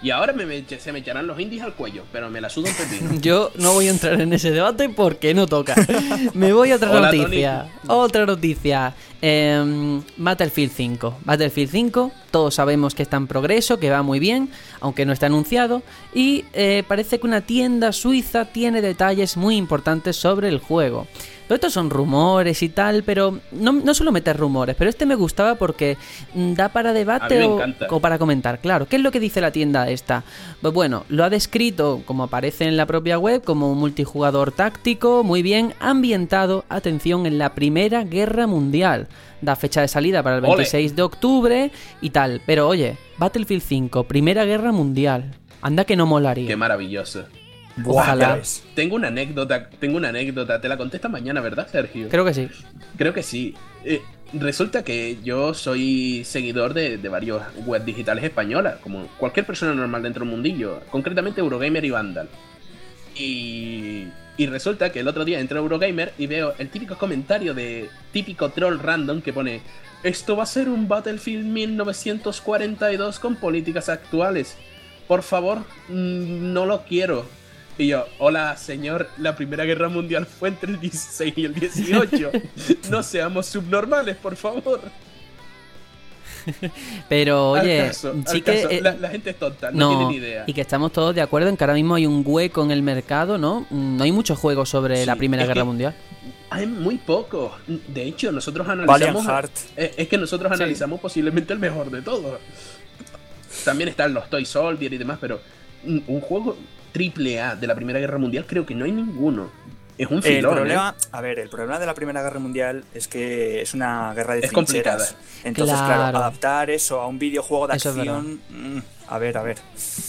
Y ahora me, me- se me echarán los indies al cuello, pero me la suda un pepino. Yo no voy a entrar en ese debate porque no toca. Me voy a otra Hola, noticia. Otra noticia. Em, Battlefield 5. Battlefield 5, todos sabemos que está en progreso, que va muy bien, aunque no está anunciado. Y eh, parece que una tienda suiza tiene detalles muy importantes sobre el juego. Todo esto son rumores y tal, pero no, no suelo meter rumores, pero este me gustaba porque mm, da para debate o, o para comentar. Claro, ¿qué es lo que dice la tienda esta? Pues bueno, lo ha descrito, como aparece en la propia web, como un multijugador táctico, muy bien ambientado, atención, en la Primera Guerra Mundial. Da fecha de salida para el Ole. 26 de octubre y tal. Pero oye, Battlefield 5, Primera Guerra Mundial. Anda que no molaría. Qué maravilloso. Ojalá. Tengo una anécdota, tengo una anécdota. Te la contesta mañana, ¿verdad, Sergio? Creo que sí. Creo que sí. Eh, resulta que yo soy seguidor de, de varios web digitales españolas, como cualquier persona normal dentro del mundillo, concretamente Eurogamer y Vandal. Y, y resulta que el otro día entro a Eurogamer y veo el típico comentario de típico troll random que pone esto va a ser un Battlefield 1942 con políticas actuales. Por favor, mm, no lo quiero. Y yo, hola señor, la Primera Guerra Mundial fue entre el 16 y el 18. No seamos subnormales, por favor. Pero oye, caso, sí que... eh, la, la gente es tonta, no, No, tiene ni idea. y que estamos todos de acuerdo en que ahora mismo hay un hueco en el mercado, ¿no? No hay muchos juegos sobre Sí, la Primera Guerra que- Mundial. Hay muy pocos. De hecho, nosotros analizamos. Heart. Eh, Es que nosotros Sí. analizamos posiblemente el mejor de todos. También están los Toy Soldier y demás, pero un juego triple A de la Primera Guerra Mundial creo que no hay ninguno. Es un El filón. problema, ¿eh? a ver, el problema de la Primera Guerra Mundial es que es una guerra de Es trincheras. Entonces, claro. Claro. adaptar eso a un videojuego de Eso es acción, mm, a ver, a ver.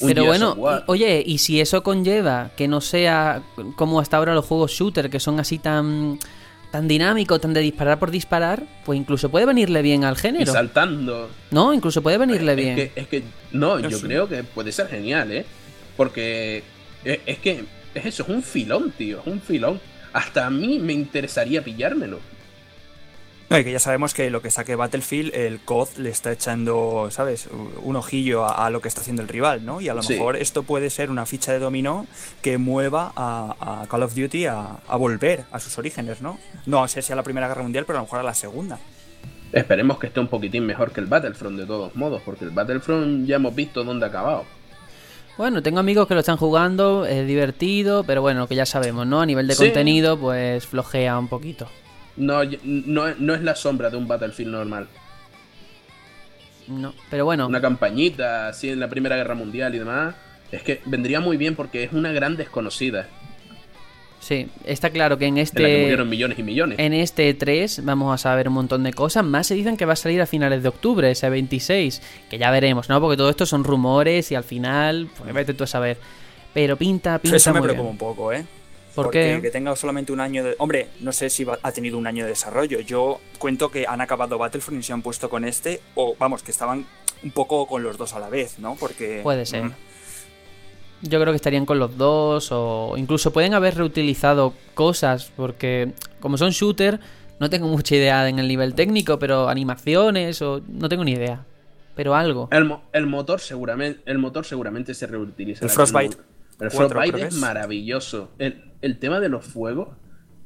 Pero bueno, y- oye, y si eso conlleva que no sea como hasta ahora los juegos shooter, que son así tan tan dinámicos, tan de disparar por disparar, pues incluso puede venirle bien al y género. saltando. No, incluso puede venirle es bien. Que, es que, no, Yo yo sí. creo que puede ser genial, ¿eh? Porque es, es que es eso, es un filón, tío, es un filón. Hasta a mí me interesaría pillármelo. No, y que ya sabemos que lo que saque Battlefield, el COD le está echando, ¿sabes? Un ojillo a, a lo que está haciendo el rival, ¿no? Y a lo Sí. mejor esto puede ser una ficha de dominó que mueva a, a Call of Duty a, a volver a sus orígenes, ¿no? No sé si a la Primera Guerra Mundial, pero a lo mejor a la Segunda. Esperemos que esté un poquín mejor que el Battlefront de todos modos, porque el Battlefront ya hemos visto dónde ha acabado. Bueno, tengo amigos que lo están jugando, es divertido, pero bueno, que ya sabemos, ¿no? A nivel de Sí. contenido, pues flojea un poquito. No, no, no es la sombra de un Battlefield normal. No, pero bueno, Una campañita así en la Primera Guerra Mundial y demás. Es que vendría muy bien porque es una gran desconocida. Sí, está claro que en De la que este murieron millones y millones. en este 3 vamos a saber un montón de cosas. Más se dicen que va a salir a finales de octubre, ese 26, que ya veremos, ¿no? Porque todo esto son rumores y al final, pues vete tú a saber. Pero pinta, pinta Eso me muy preocupa bien. un poco, ¿eh? ¿Por Porque qué? que tenga solamente un año de... Hombre, no sé si va- ha tenido un año de desarrollo. Yo cuento que han acabado Battlefront y se han puesto con este, o vamos, que estaban un poco con los dos a la vez, ¿no? Porque... Puede ser. mm, Yo creo que estarían con los dos o incluso pueden haber reutilizado cosas porque como son shooter no tengo mucha idea en el nivel técnico, pero animaciones o no tengo ni idea. Pero algo. El, mo- el motor seguramente el motor seguramente se reutiliza. El Frostbite El 4 Frostbite es es. maravilloso. El, el tema de los fuegos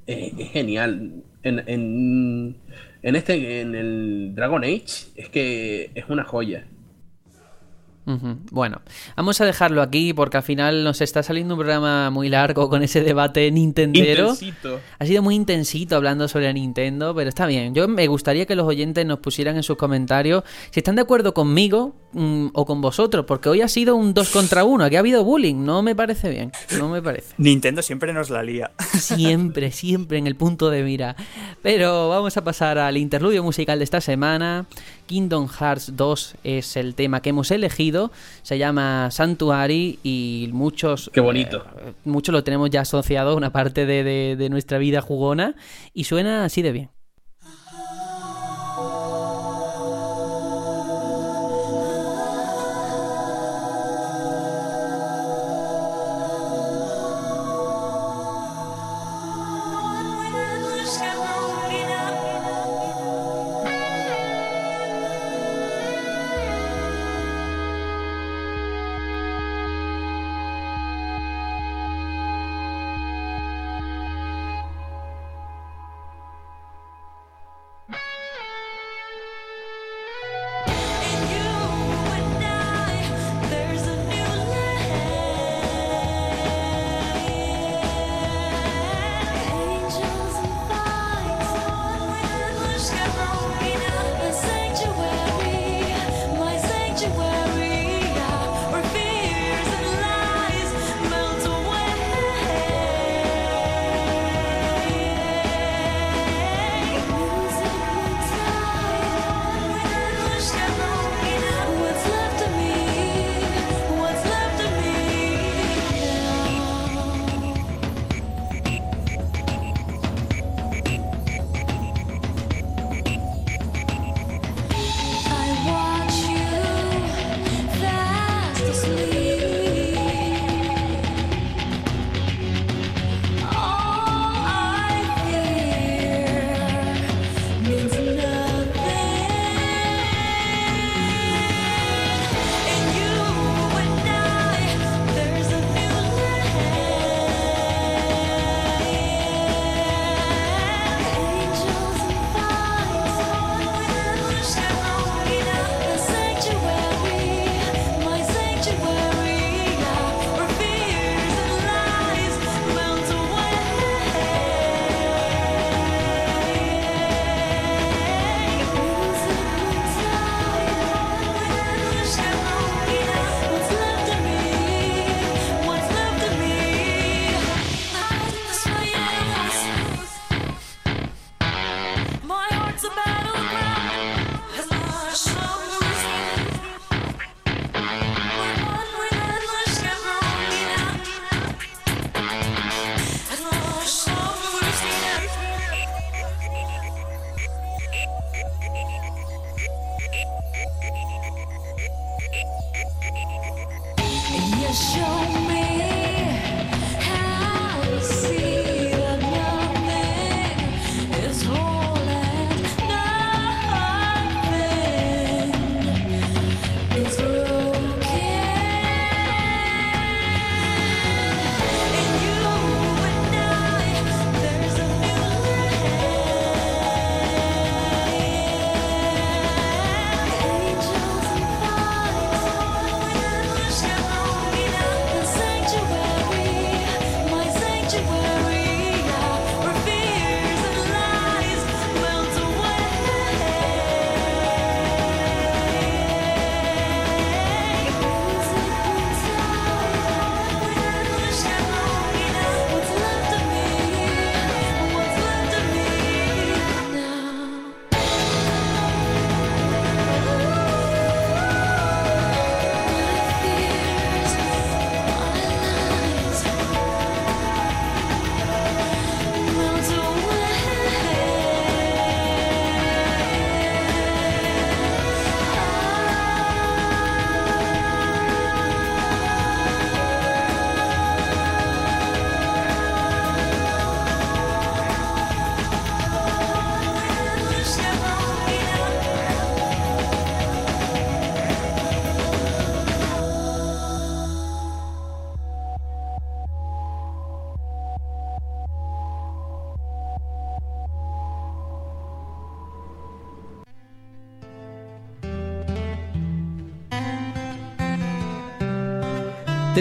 eh, es genial. En, en, en este, en el Dragon Age, es que es una joya. Bueno, vamos a dejarlo aquí porque al final nos está saliendo un programa muy largo con ese debate nintendero. Intensito. Ha sido muy intensito hablando sobre Nintendo, pero está bien. Yo me gustaría que los oyentes nos pusieran en sus comentarios si están de acuerdo conmigo mm, o con vosotros, porque hoy ha sido un 2 contra 1, aquí ha habido bullying, no me parece bien, no me parece. Nintendo siempre nos la lía. Siempre, siempre en el punto de mira. Pero vamos a pasar al interludio musical de esta semana. Kingdom Hearts 2 es el tema que hemos elegido. Se llama Sanctuary y muchos... Qué bonito. eh, muchos lo tenemos ya asociado a una parte de, de- de nuestra vida jugona. Y suena así de bien.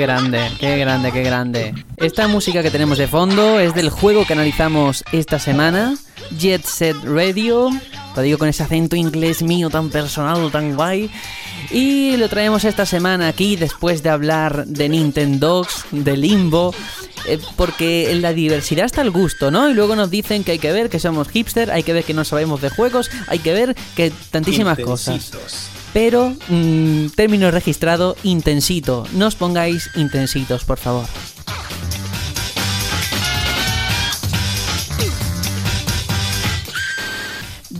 Grande, qué grande, qué grande. Esta música que tenemos de fondo es del juego que analizamos esta semana, Jet Set Radio. Lo digo con ese acento inglés mío tan personal, tan guay. Y lo traemos esta semana aquí después de hablar de Nintendo, de Limbo. eh, porque en la diversidad está el gusto, ¿no? Y luego nos dicen que hay que ver que somos hipster, hay que ver que no sabemos de juegos, hay que ver que tantísimas cosas. Pero, mm, término registrado, intensito. No os pongáis intensitos, por favor.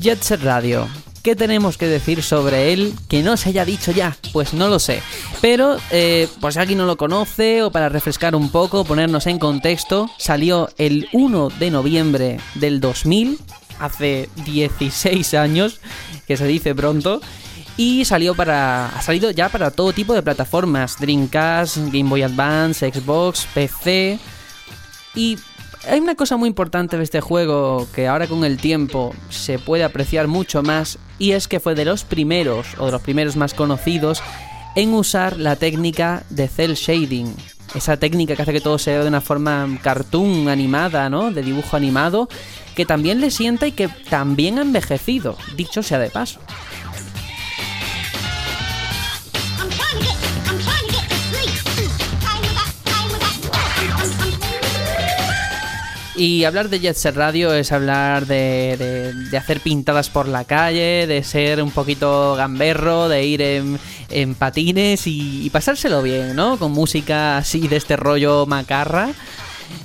Jet Set Radio. ¿Qué tenemos que decir sobre él que no se haya dicho ya? Pues no lo sé. Pero, eh, por si alguien no lo conoce o para refrescar un poco, ponernos en contexto, salió el 1 de noviembre del 2000, hace 16 años, que se dice pronto, y salió para ha salido ya para todo tipo de plataformas, Dreamcast, Game Boy Advance, Xbox, PC y hay una cosa muy importante de este juego que ahora con el tiempo se puede apreciar mucho más y es que fue de los primeros o de los primeros más conocidos en usar la técnica de cel shading. Esa técnica que hace que todo se vea de una forma cartoon animada, ¿no? De dibujo animado, que también le sienta y que también ha envejecido, dicho sea de paso. Y hablar de Jet Set Radio es hablar de, de- hacer pintadas por la calle, de ser un poquito gamberro, de ir en, en patines y, y pasárselo bien, ¿no? Con música así de este rollo macarra.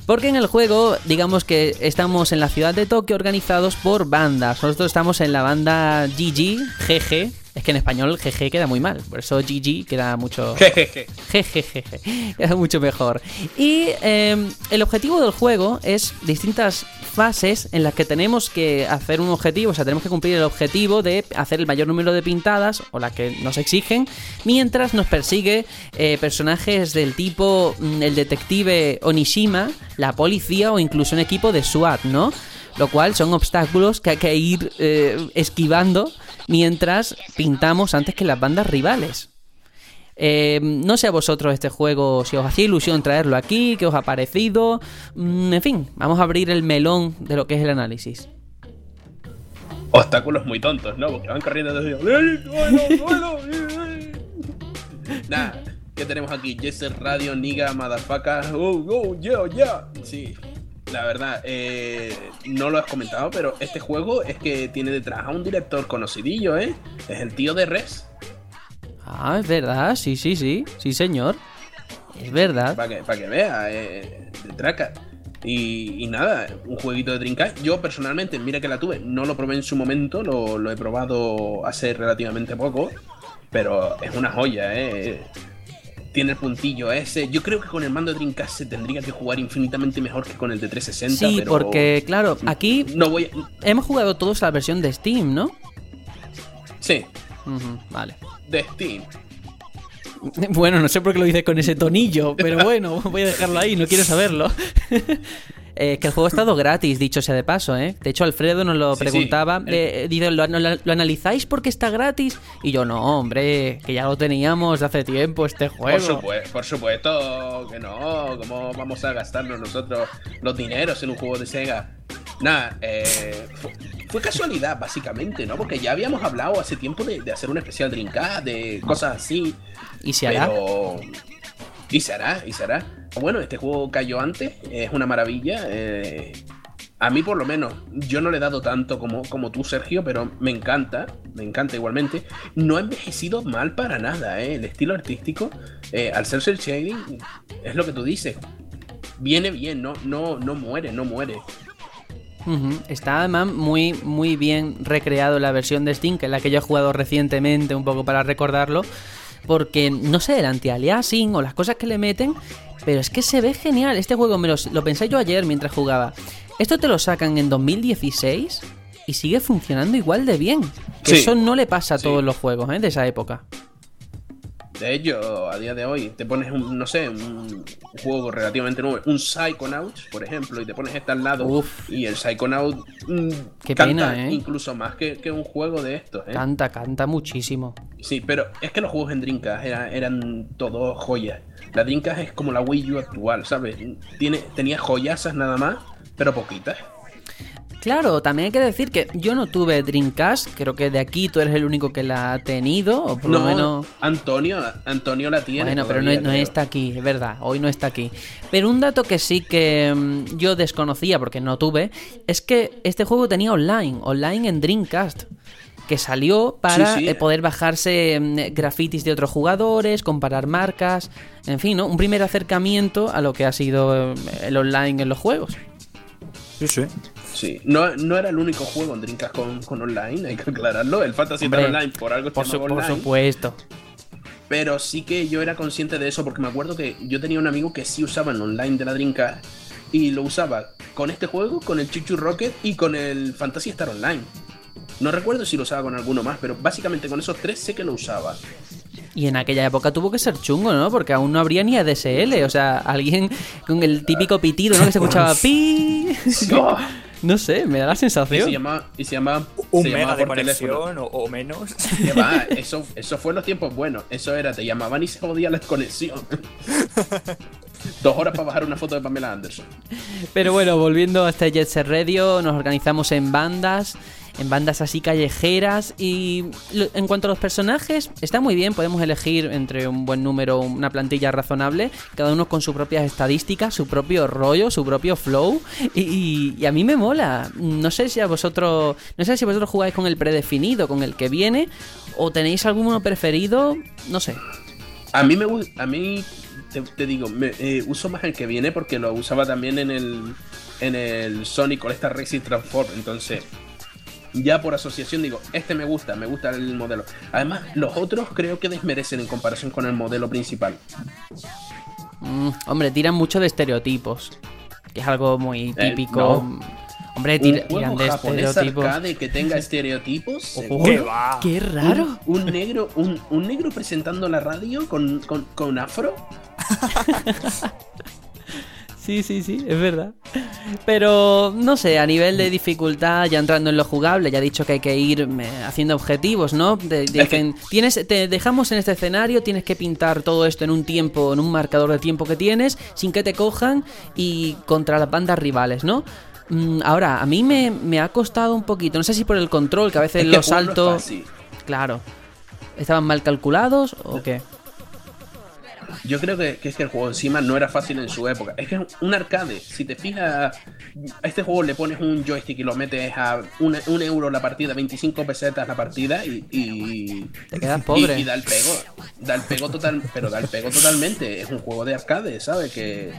Porque en el juego, digamos que estamos en la ciudad de Tokio organizados por bandas. Nosotros estamos en la banda GG, GG. Es que en español GG queda muy mal, por eso GG queda mucho... Jejeje, es mucho mejor. Y eh, el objetivo del juego es distintas fases en las que tenemos que hacer un objetivo, o sea, tenemos que cumplir el objetivo de hacer el mayor número de pintadas, o las que nos exigen, mientras nos persigue eh, personajes del tipo mm, el detective Onishima, la policía o incluso un equipo de SWAT, ¿no? Lo cual son obstáculos que hay que ir eh, esquivando mientras pintamos antes que las bandas rivales. Eh, no sé a vosotros este juego, si os hacía ilusión traerlo aquí, qué os ha parecido. Mm, en fin, vamos a abrir el melón de lo que es el análisis. Obstáculos muy tontos, ¿no? Porque van corriendo desde. Nada, ¿qué tenemos aquí? Jesser Radio, Niga, Madafaka. ¡Oh, oh, yeah, yeah! Sí, la verdad, eh, no lo has comentado, pero este juego es que tiene detrás a un director conocidillo, ¿eh? Es el tío de Res. Ah, es verdad, sí, sí, sí, sí, señor. Es verdad. Para que, para que vea, eh, de traca. Y, y nada, un jueguito de Dreamcast. Yo personalmente, mira que la tuve, no lo probé en su momento, lo, lo he probado hace relativamente poco, pero es una joya, ¿eh? Tiene el puntillo ese. Yo creo que con el mando de Dreamcast se tendría que jugar infinitamente mejor que con el de 360. Sí, pero porque, claro, aquí No voy a... hemos jugado todos la versión de Steam, ¿no? Sí, vale. de Steam. Bueno, no sé por qué lo dices con ese tonillo, pero bueno, voy a dejarlo ahí, no quiero saberlo. Eh, que el juego ha estado gratis, dicho sea de paso, ¿eh? De hecho, Alfredo nos lo Sí, preguntaba. sí. eh, ¿lo, lo- lo analizáis porque está gratis? Y yo, no, hombre, que ya lo teníamos de hace tiempo este Por, juego. supuesto, por supuesto que no. ¿Cómo vamos a gastarnos nosotros los dineros en un juego de Sega? Nada, eh, fue, fue casualidad, básicamente, ¿no? Porque ya habíamos hablado hace tiempo de, de hacer un especial Dreamcast, de cosas así. ¿Y se hará? Pero. Y se hará, y se hará. Bueno, este juego cayó antes, es una maravilla. eh, a mí, por lo menos, yo no le he dado tanto como, como tú, Sergio, pero me encanta, me encanta igualmente. No ha envejecido mal para nada, ¿eh? El estilo artístico, eh, al ser cel shading, es lo que tú dices. Viene bien, no, no, no muere, no muere. Está además muy, muy bien recreado la versión de Steam, que es la que yo he jugado recientemente, un poco para recordarlo. Porque no sé, el anti-aliasing o las cosas que le meten, pero es que se ve genial. Este juego me lo, lo pensé yo ayer mientras jugaba. Esto te lo sacan en 2016 y sigue funcionando igual de bien. Que Sí. eso no le pasa a Sí. todos los juegos ¿eh? de esa época. De hecho, a día de hoy, te pones un, no sé, un juego relativamente nuevo, un Psychonauts, por ejemplo, y te pones este al lado, Uf. y el Psychonauts mm, Qué canta pena, ¿eh? incluso más que, que un juego de estos, ¿eh? Canta, canta muchísimo. Sí, pero es que los juegos en Dreamcast era- eran todos joyas. La Dreamcast es como la Wii U actual, ¿sabes? Tiene, tenía joyasas nada más, pero poquitas. Claro, también hay que decir que yo no tuve Dreamcast, creo que de aquí tú eres el único que la ha tenido, o por no, lo menos... Antonio, Antonio la tiene. Bueno, pero no, no está aquí, es verdad, hoy no está aquí. Pero un dato que sí que mm, yo desconocía porque no tuve, es que este juego tenía online, online en Dreamcast, que salió para Sí, sí. eh, poder bajarse mm, grafitis de otros jugadores, comparar marcas, en fin, ¿no? Un primer acercamiento a lo que ha sido eh, el online en los juegos. Sí, sí. Sí, no, no era el único juego en Dreamcast con, con online, hay que aclararlo. El Fantasy Hombre, Star Online por algo se Por, su- llamaba por online. supuesto. Pero sí que yo era consciente de eso porque me acuerdo que yo tenía un amigo que sí usaba el online de la Dreamcast y lo usaba con este juego, con el Chuchu Rocket y con el Fantasy Star Online. No recuerdo si lo usaba con alguno más, pero básicamente con esos tres sé que lo usaba. Y en aquella época tuvo que ser chungo, ¿no? Porque aún no habría ni ADSL, o sea, alguien con el típico pitido, ¿no? Que se escuchaba pi. No sé, me da la Y se sensación. y se llamaba, Un se mega llamaba de conexión o, o menos. Va, eso, eso fue en los tiempos buenos. Eso era, te llamaban y se jodía la conexión. Dos horas para bajar una foto de Pamela Anderson. Pero bueno, volviendo a este Jet Set Radio, nos organizamos en bandas, en bandas así callejeras. Y en cuanto a los personajes, está muy bien, podemos elegir entre un buen número, una plantilla razonable, cada uno con sus propias estadísticas, su propio rollo, su propio flow. Y, y- a mí me mola. No sé si a vosotros, no sé si vosotros jugáis con el predefinido, con el que viene, o tenéis alguno preferido, no sé. A mí me a mí te, digo, me, eh, uso más el que viene porque lo usaba también en el en el Sonic All Star Racing Transform, entonces ya por asociación digo, este me gusta, me gusta el modelo. Además, los otros creo que desmerecen en comparación con el modelo principal. Mm, hombre, tiran mucho de estereotipos. Que es algo muy Eh, típico. no. Hombre, Un tira- juego tiran de estereotipos. arcade que tenga estereotipos. Ojo, ¿Qué va? ¡Qué raro! Un, un negro, un, un negro presentando la radio con, con, con afro. Sí, sí, sí, es verdad. Pero, no sé, a nivel de dificultad, ya entrando en lo jugable, ya he dicho que hay que ir haciendo objetivos, ¿no? Te dicen, tienes, te dejamos en este escenario, tienes que pintar todo esto en un tiempo, en un marcador de tiempo que tienes, sin que te cojan y contra las bandas rivales, ¿no? Mm, Ahora, a mí me, me ha costado un poquito, no sé si por el control, que a veces Es que los saltos... Claro. ¿Estaban mal calculados o qué? Yo creo que, que es que el juego encima no era fácil en su época. Es que es un arcade. Si te fijas, a este juego le pones un joystick y lo metes a un, un euro la partida, 25 pesetas la partida y. y Te quedas pobre. Y, y da el pego. Da el pego total. Pero da el pego totalmente. Es un juego de arcade, ¿sabes? Que.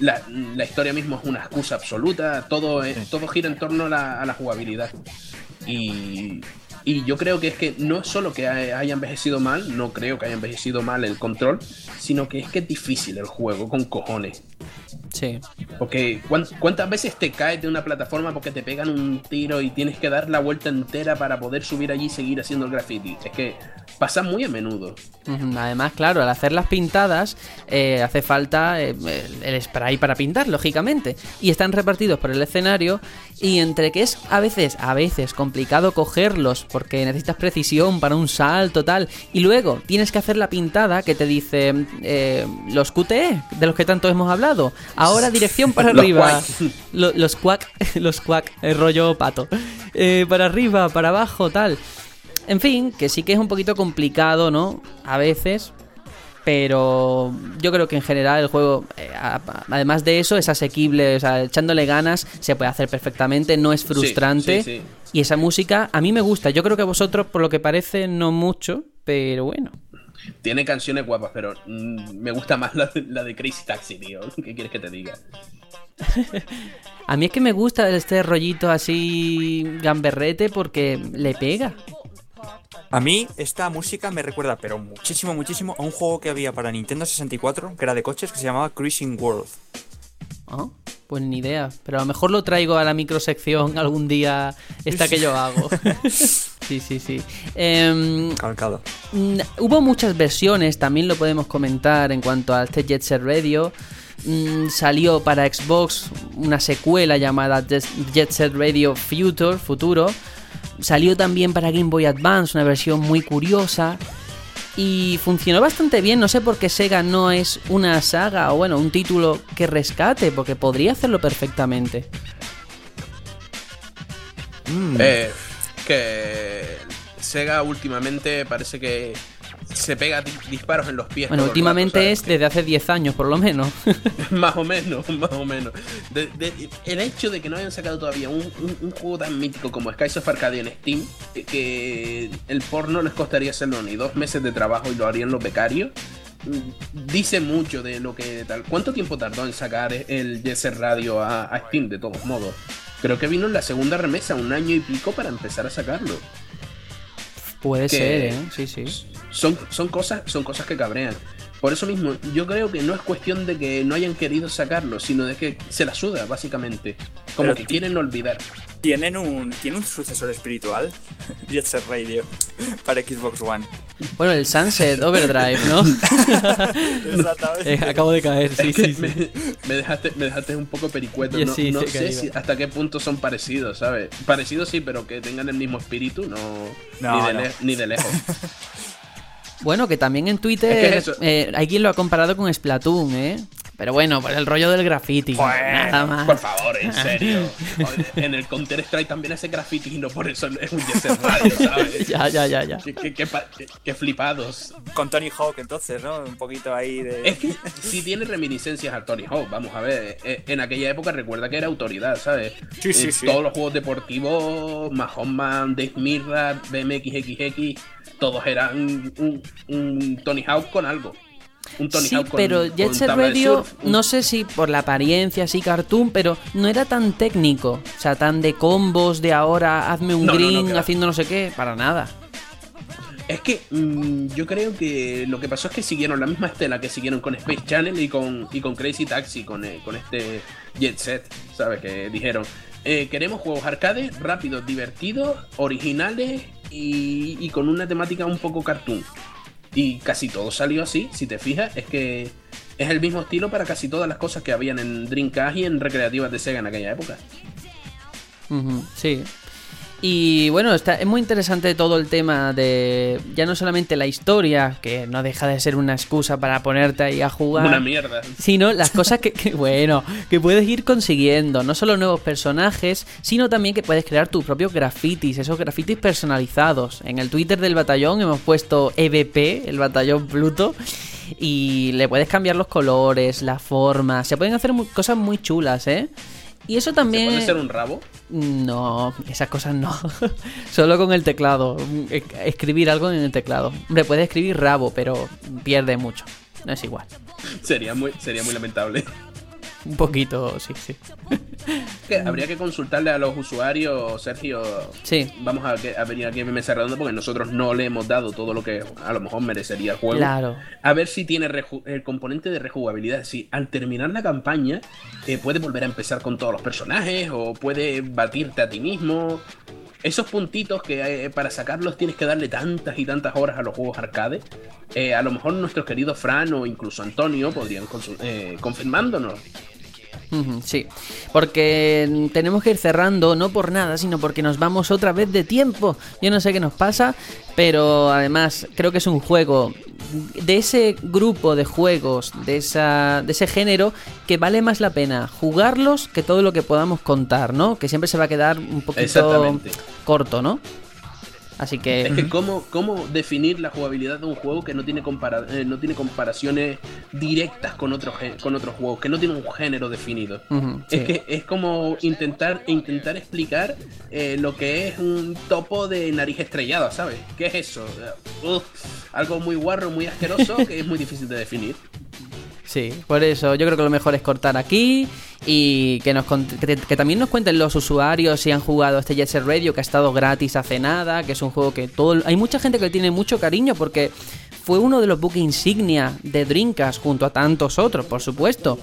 La, la historia mismo es una excusa absoluta. Todo, es- todo gira en torno a la, a la jugabilidad. Y, y yo creo que es que no es solo que haya envejecido mal, no creo que haya envejecido mal el control, sino que es que es difícil el juego con cojones. Sí. Porque ¿cuán- ¿cuántas veces te caes de una plataforma porque te pegan un tiro y tienes que dar la vuelta entera para poder subir allí y seguir haciendo el graffiti? Es que pasa muy a menudo. Además, claro, al hacer las pintadas eh, hace falta eh, el, spray para pintar, lógicamente. Y están repartidos por el escenario y entre que es a veces, a veces complicado cogerlos porque necesitas precisión para un salto tal y luego tienes que hacer la pintada que te dice eh, los QTE de los que tanto hemos hablado. Ahora dirección para arriba. los quack, los quack, el rollo pato. Eh, para arriba, para abajo, tal. En fin, que sí que es un poquito complicado, ¿no? A veces. Pero yo creo que en general el juego, eh, a- además de eso, es asequible. O sea, echándole ganas, se puede hacer perfectamente, no es frustrante. sí, sí. Y esa música a mí me gusta. Yo creo que a vosotros, por lo que parece, no mucho. Pero bueno. Tiene canciones guapas, pero mm, me gusta más la, de- la de Crazy Taxi, tío. ¿Qué quieres que te diga? A mí es que me gusta este rollito así gamberrete porque le pega. A mí esta música me recuerda, pero muchísimo, muchísimo, a un juego que había para Nintendo 64, que era de coches, que se llamaba Cruising World. Ah, Pues ni idea. Pero a lo mejor lo traigo a la microsección algún día esta que yo hago. sí, sí, sí. Calcado. Mm, Hubo muchas versiones, también lo podemos comentar en cuanto a este Jet Set Radio. Mm, salió para Xbox una secuela llamada Jet Jet Set Radio Future, Futuro. Salió también para Game Boy Advance, una versión muy curiosa. Y funcionó bastante bien, no sé por qué Sega no es una saga o bueno, un título que rescate, porque podría hacerlo perfectamente. Eh, que Sega últimamente parece que se pega di- disparos en los pies. Bueno, últimamente rato, es desde hace 10 años por lo menos. más o menos, más o menos. De- de- el hecho de que no hayan sacado todavía un, un- un juego tan mítico como Skies of Arcadia en Steam, que- que el porno les costaría hacerlo ni dos meses de trabajo y lo harían los becarios. mm, Dice mucho de lo que tal. ¿Cuánto tiempo tardó en sacar el Jet Set Radio a, a Steam de todos modos? Creo que vino en la segunda remesa, un año y pico para empezar a sacarlo. Puede ser, ¿eh? Sí, sí. Son, son, cosas, son cosas que cabrean. Por eso mismo, yo creo que no es cuestión de que no hayan querido sacarlo, sino de que se la suda, básicamente. Como Pero que quieren olvidar. Tienen un, tiene un sucesor espiritual, Jet Set Radio, para Xbox One. Bueno, el Sunset Overdrive, ¿no? Eh, acabo de caer, sí, Es que sí, sí. Me, me dejaste, me dejaste un poco pericueto. No sí, sé caído. si- hasta qué punto son parecidos, ¿sabes? Parecidos sí, pero que tengan el mismo espíritu, no, No, ni, de no. le- ni de lejos. Bueno, que también en Twitter Es que es eso. eh, hay quien lo ha comparado con Splatoon, ¿eh? Pero bueno, por el rollo del graffiti. nada más. Por favor, en serio. En el Counter Strike también hace graffiti y no por eso es un Radio, ¿sabes? Ya, ya, ya, ya. Qué, qué- qué pa- qué- qué flipados. Con Tony Hawk, entonces, ¿no? Un poquito ahí de. Es que sí tiene reminiscencias al Tony Hawk, vamos a ver. eh, En aquella época recuerda que era autoridad, ¿sabes? Sí, sí, Eh, sí. Todos los juegos deportivos, Mahoman, Dave Mirra, BMXXX, todos eran un, un Tony Hawk con algo. Un Tony Sí, Hawk con, pero Jet Set Radio, surf, un- no sé si por la apariencia, así cartoon, pero no era tan técnico. O sea, tan de combos, de ahora hazme un No, no, no, green haciendo no sé qué, para nada. Es que mm, yo creo que lo que pasó es que siguieron la misma estela que siguieron con Space Channel y con, y con Crazy Taxi, con, eh, con este Jet Set, ¿sabes? Que dijeron, eh, queremos juegos arcade rápidos, divertidos, originales y, y con una temática un poco cartoon. Y casi todo salió así, si te fijas, es que es el mismo estilo para casi todas las cosas que habían en Dreamcast y en recreativas de Sega en aquella época. Sí. Y bueno, está, es muy interesante todo el tema de ya no solamente la historia, que no deja de ser una excusa para ponerte ahí a jugar. Una mierda. sino las cosas que, que, bueno, que puedes ir consiguiendo, no solo nuevos personajes, sino también que puedes crear tus propios grafitis, esos grafitis personalizados. En el Twitter del batallón hemos puesto EVP, el batallón Pluto, y le puedes cambiar los colores, la forma, se pueden hacer cosas muy chulas, ¿eh? Y eso ¿Se también... puede ser un rabo? No, esas cosas no. Solo con el teclado. Es- Escribir algo en el teclado. Hombre, puedes escribir rabo, pero pierde mucho. No es igual. Sería muy, sería muy lamentable. Un poquito, sí, sí. Que habría que consultarle a los usuarios, Sergio. Sí. Vamos a, a venir aquí a Mesa Redonda porque nosotros no le hemos dado todo lo que a lo mejor merecería el juego. Claro. A ver si tiene el componente de rejugabilidad. Si al terminar la campaña eh, puedes volver a empezar con todos los personajes o puedes batirte a ti mismo. Esos puntitos que eh, para sacarlos tienes que darle tantas y tantas horas a los juegos arcade. eh, a lo mejor nuestros queridos Fran o incluso Antonio podrían eh, confirmándonos. Sí, porque tenemos que ir cerrando, no por nada, sino porque nos vamos otra vez de tiempo. Yo no sé qué nos pasa, pero además creo que es un juego de ese grupo de juegos, de, esa, de ese género, que vale más la pena jugarlos que todo lo que podamos contar, ¿no? Que siempre se va a quedar un poquito corto, ¿no? Así que... Es que cómo, cómo definir la jugabilidad de un juego que no tiene, compara- eh, no tiene comparaciones directas con otros con otros juegos, que no tiene un género definido. Es sí. que es como intentar, intentar explicar eh, lo que es un topo de nariz estrellada, ¿sabes? ¿Qué es eso? Algo muy guarro, muy asqueroso, que es muy difícil de definir. Sí, por eso yo creo que lo mejor es cortar aquí y que, nos que, que también nos cuenten los usuarios si han jugado este Jet Radio que ha estado gratis hace nada, que es un juego que todo hay mucha gente que le tiene mucho cariño porque fue uno de los buques insignia de Dreamcast junto a tantos otros, por supuesto.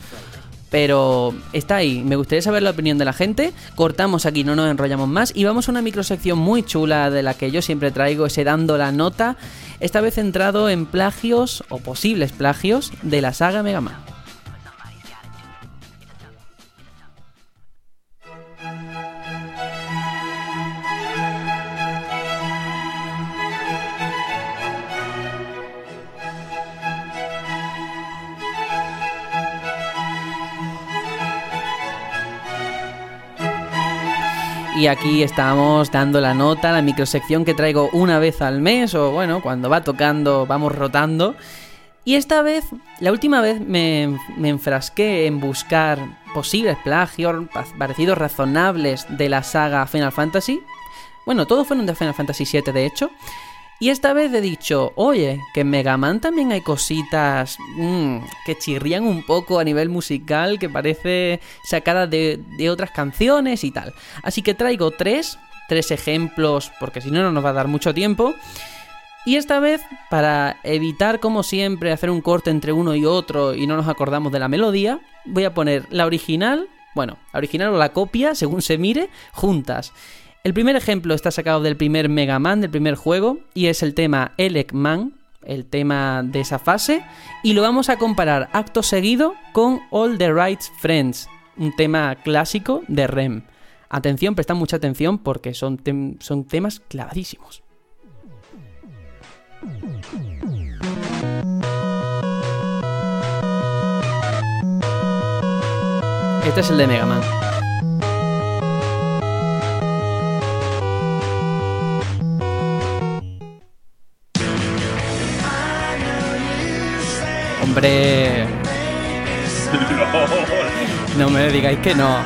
Pero está ahí, me gustaría saber la opinión de la gente. Cortamos aquí, no nos enrollamos más. Y vamos a una microsección muy chula de la que yo siempre traigo, ese dando la nota. Esta vez centrado en plagios o posibles plagios de la saga Mega Man. Y aquí estamos dando la nota, la microsección que traigo una vez al mes, o bueno, cuando va tocando, vamos rotando. Y esta vez, la última vez me, enfrasqué en buscar posibles plagios, pa- parecidos razonables de la saga Final Fantasy. Bueno, todos fueron de Final Fantasy VII, de hecho. Y esta vez he dicho, oye, que en Mega Man también hay cositas mm, que chirrían un poco a nivel musical, que parece sacada de, de otras canciones y tal. Así que traigo tres, tres ejemplos, porque si no, no nos va a dar mucho tiempo. Y esta vez, para evitar, como siempre, hacer un corte entre uno y otro y no nos acordamos de la melodía, voy a poner la original, bueno, la original o la copia, según se mire, juntas. El primer ejemplo está sacado del primer Mega Man, del primer juego, y es el tema Elec Man, el tema de esa fase, y lo vamos a comparar acto seguido con All the Rights Friends, un tema clásico de REM. Atención, presta mucha atención porque son, son temas clavadísimos. Este es el de Mega Man. Hombre, no me digáis que no.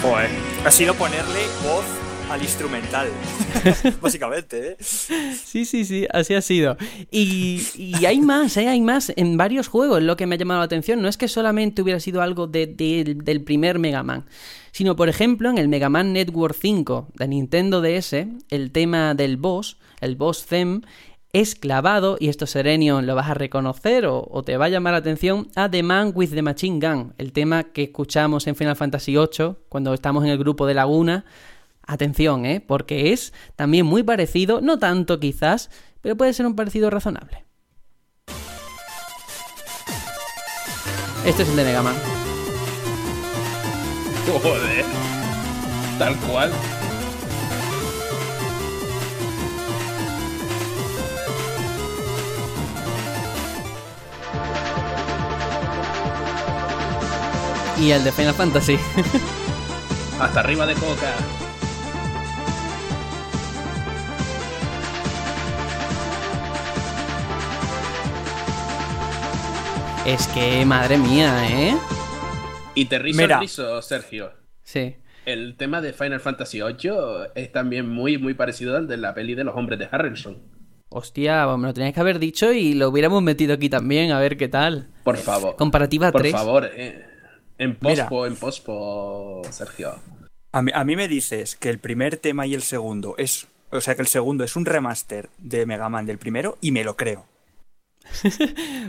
Joder. Ha sido ponerle voz al instrumental. Básicamente, ¿eh? Sí, sí, sí, así ha sido. Y, y hay más, ¿eh? hay más en varios juegos. Lo que me ha llamado la atención no es que solamente hubiera sido algo de- de- del primer Mega Man, sino por ejemplo en el Mega Man Network 5 de Nintendo DS, el tema del boss, el boss theme, es clavado, y esto Serenion lo vas a reconocer o, te va a llamar la atención, a The Man with the Machine Gun, el tema que escuchamos en Final Fantasy VIII cuando estamos en el grupo de Laguna. Atención, ¿eh? Porque es también muy parecido, no tanto quizás, pero puede ser un parecido razonable. Este es el de Mega Man. Joder. Tal cual. Y el de Final Fantasy. Hasta arriba de coca. es que, madre mía, ¿eh? Y te rizo Mira. el rizo, Sergio. Sí. El tema de Final Fantasy VIII es también muy, muy parecido al de la peli de los hombres de Harrelson. Hostia, me lo teníais que haber dicho y lo hubiéramos metido aquí también, a ver qué tal. Por favor. Comparativa Por 3. favor, eh, En Mira. pospo, en pospo, Sergio. A mí, a mí me dices que el primer tema y el segundo es. O sea, que el segundo es un remaster de Mega Man del primero y me lo creo.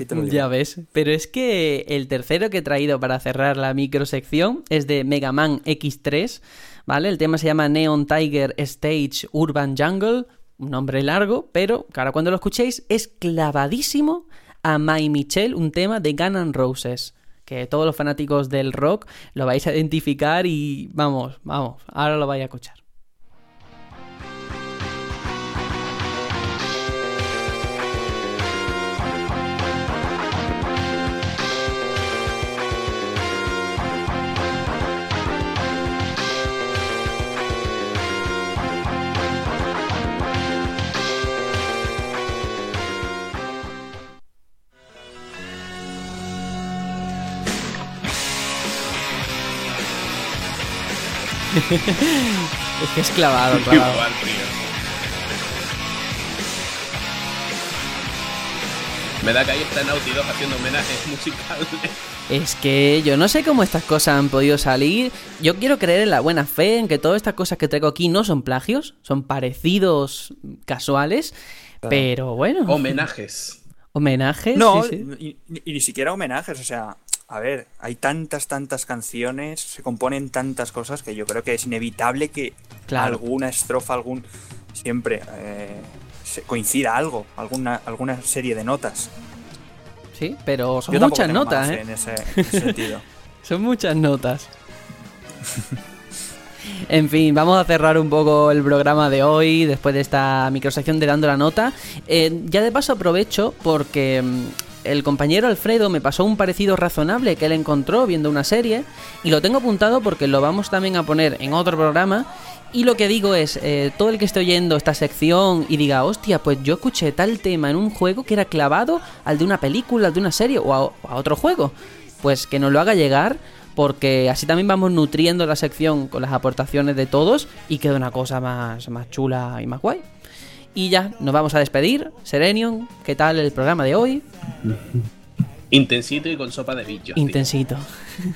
Lo. Ya ves, pero es que el tercero que he traído para cerrar la microsección es de Mega Man X3, ¿vale? El tema se llama Neon Tiger Stage Urban Jungle, un nombre largo, pero que ahora cuando lo escuchéis es clavadísimo a My Michelle, un tema de Guns N' Roses, que todos los fanáticos del rock lo vais a identificar y vamos, vamos, ahora lo vais a escuchar. Es que es clavado, clavado. Igual, tío. Me da que ahí está Naughty Dog haciendo homenajes musicales. Es que yo no sé cómo estas cosas han podido salir. Yo quiero creer en la buena fe, en que todas estas cosas que traigo aquí no son plagios, son parecidos casuales. Pero bueno, Homenajes. homenajes. No, sí, sí. Y, y- y ni siquiera homenajes, o sea, a ver, hay tantas, tantas canciones, se componen tantas cosas que yo creo que es inevitable que Claro. alguna estrofa, algún siempre eh, coincida algo, alguna, alguna serie de notas. Sí, pero son Yo muchas notas, ¿eh? en ese, en ese sentido. Son muchas notas. En fin, vamos a cerrar un poco el programa de hoy después de esta microsección de dando la nota. Eh, ya de paso aprovecho porque mm, el compañero Alfredo me pasó un parecido razonable que él encontró viendo una serie y lo tengo apuntado porque lo vamos también a poner en otro programa. Y lo que digo es, eh, todo el que esté oyendo esta sección y diga, hostia, pues yo escuché tal tema en un juego que era clavado al de una película, al de una serie o a, a otro juego, pues que nos lo haga llegar porque así también vamos nutriendo la sección con las aportaciones de todos y queda una cosa más, más chula y más guay. Y ya, nos vamos a despedir. Serenion, ¿qué tal el programa de hoy? Intensito y con sopa de bichos. Intensito.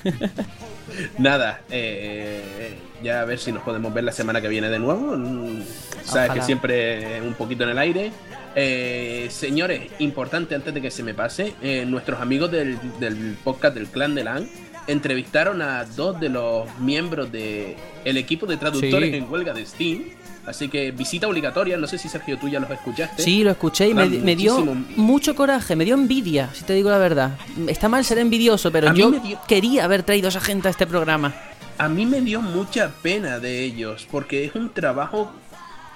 Nada, eh, ya a ver si nos podemos ver la semana que viene de nuevo. Mm, Sabes Ojalá. que siempre un poquito en el aire. Eh, señores, importante antes de que se me pase, eh, nuestros amigos del, del podcast del Clan de LAN entrevistaron a dos de los miembros del el equipo de traductores Sí. en huelga de Steam. Así que visita obligatoria, no sé si Sergio tú ya los escuchaste. Sí, lo escuché y me, dio mucho coraje, me dio envidia, si te digo la verdad. Está mal ser envidioso, pero A yo dio- quería haber traído a esa gente a este programa. A mí me dio mucha pena de ellos, porque es un trabajo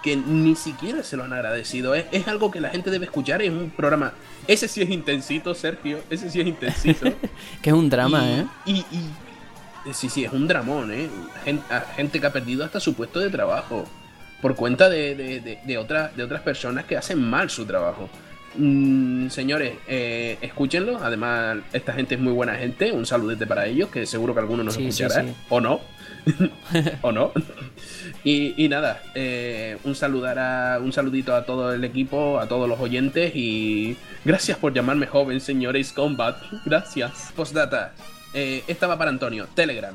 que ni siquiera se lo han agradecido. Es, es algo que la gente debe escuchar, es un programa. Ese sí es intensito, Sergio, ese sí es intensito. Que es un drama, y, ¿eh? Y, y- sí, sí, es un dramón, ¿eh? Gente que ha perdido hasta su puesto de trabajo por cuenta de, de, de- de otra- de otras personas que hacen mal su trabajo. Mm, señores, eh, escúchenlo. Además, esta gente es muy buena gente. Un saludete para ellos, que seguro que alguno nos Sí, sí, escuchará. sí. O no. o no. Y, y nada, eh, un saludar a, un saludito a todo el equipo, a todos los oyentes y gracias por llamarme joven, señores Combat. Gracias. Postdata. Eh, esta va para Antonio. Telegram.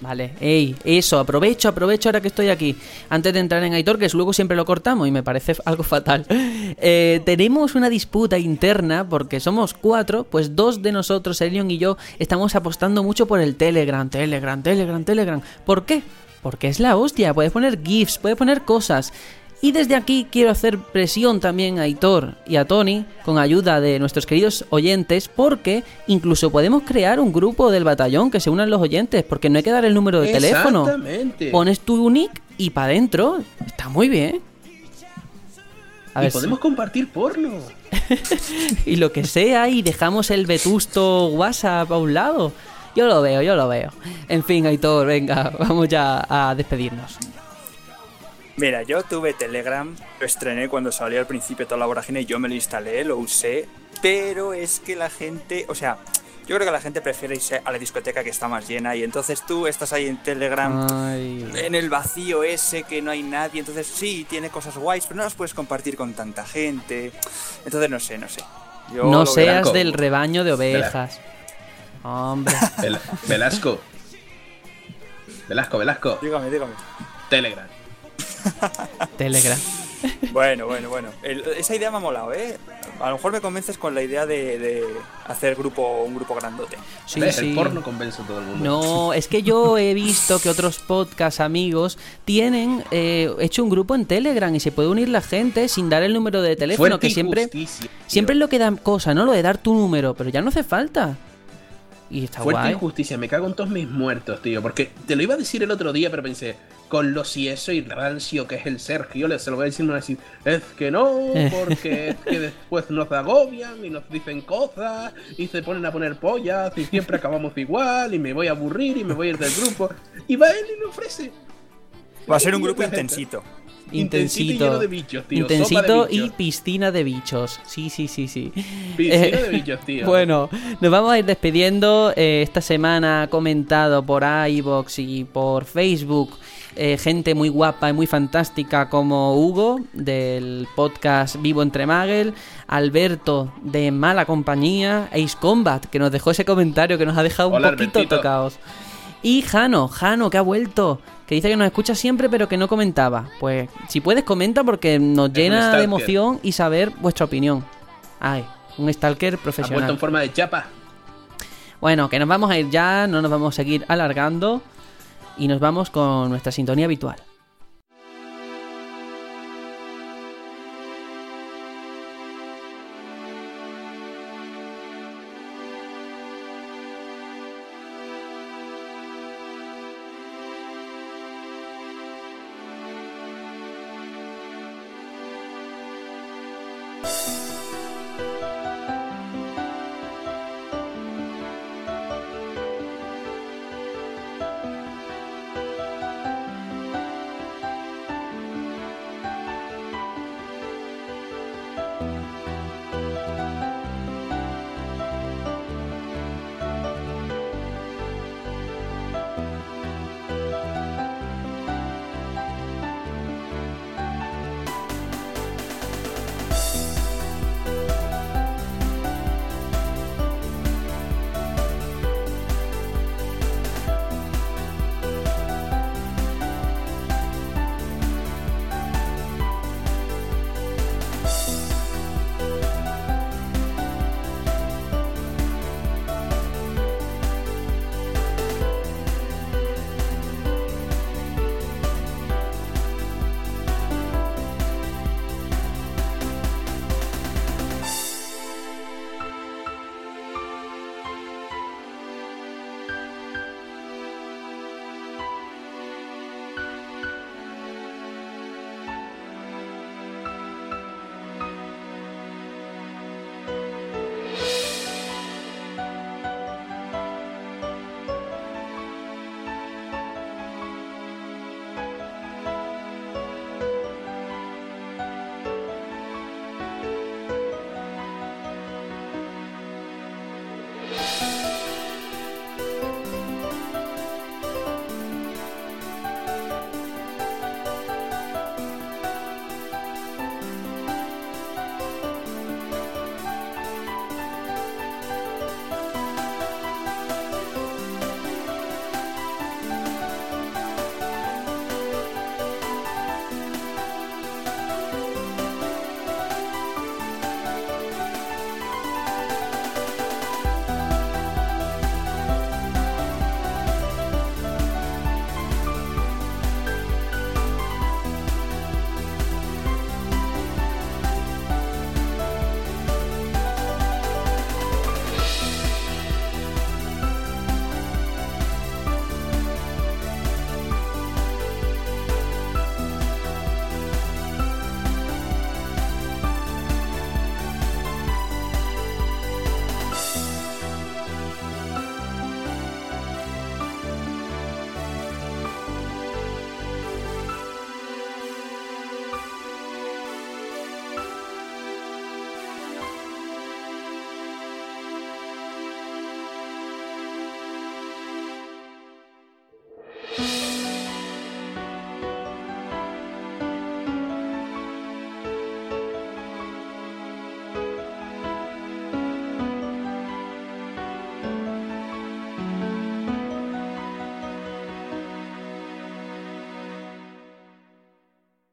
Vale, ey, eso, aprovecho, aprovecho ahora que estoy aquí. Antes de entrar en Aitor, que luego siempre lo cortamos y me parece algo fatal. Eh, tenemos una disputa interna porque somos cuatro, pues dos de nosotros, Elion y yo, estamos apostando mucho por el Telegram, Telegram, Telegram, Telegram. ¿Por qué? Porque es la hostia, puedes poner GIFs, puedes poner cosas. Y desde aquí quiero hacer presión también a Aitor y a Tony con ayuda de nuestros queridos oyentes porque incluso podemos crear un grupo del batallón que se unan los oyentes porque no hay que dar el número de teléfono. Exactamente. Pones tu nick y para adentro. Está muy bien. A y ver, podemos compartir porno. y lo que sea y dejamos el vetusto WhatsApp a un lado. Yo lo veo, yo lo veo. En fin, Aitor, venga, vamos ya a despedirnos. Mira, yo tuve Telegram, lo estrené cuando salió al principio toda la vorágine, yo me lo instalé, lo usé, pero es que la gente, o sea, yo creo que la gente prefiere irse a la discoteca que está más llena y entonces tú estás ahí en Telegram Ay. en el vacío ese que no hay nadie, entonces sí, tiene cosas guays, pero no las puedes compartir con tanta gente. Entonces no sé, no sé. Yo No seas del rebaño de ovejas. Hombre, Vel- Velasco. Velasco, Velasco. Dígame, dígame. Telegram. Telegram. Bueno, bueno, bueno. El- esa idea me ha molado, ¿eh? A lo mejor me convences con la idea de, de hacer grupo, un grupo grandote. Sí, ¿Ves? sí. El porno convence a todo el mundo. No, es que yo he visto que otros podcast amigos tienen eh, hecho un grupo en Telegram y se puede unir la gente sin dar el número de teléfono, Fuerte que siempre, siempre es lo que da cosa, ¿no? Lo de dar tu número, pero ya no hace falta. Y está Fuerte guay. injusticia, me cago en todos mis muertos, tío. Porque te lo iba a decir el otro día, pero pensé, con lo si eso y rancio que es el Sergio, le se lo voy a decir, me va a decir, es que no, porque es que después nos agobian y nos dicen cosas y se ponen a poner pollas y siempre acabamos igual y me voy a aburrir y me voy a ir del grupo. Y va él y me ofrece. Va a ser un Y grupo gente- intensito. Intensito y lleno de bichos, tío. de Intensito y piscina de bichos. Sí, sí, sí, sí. Piscina Eh, de bichos, tío. Bueno, nos vamos a ir despidiendo. Eh, esta semana ha comentado por iBox y por Facebook eh, gente muy guapa y muy fantástica como Hugo del podcast Vivo entre Magel, Alberto de Mala Compañía, Ace Combat que nos dejó ese comentario que nos ha dejado un poquito Albertito. tocados. Y Jano, Jano que ha vuelto, que dice que nos escucha siempre pero que no comentaba. Pues si puedes comenta porque nos llena de emoción y saber vuestra opinión. Ay, un stalker Ha vuelto profesional. en forma de chapa. Bueno, que nos vamos a ir ya, no nos vamos a seguir alargando y nos vamos con nuestra sintonía habitual.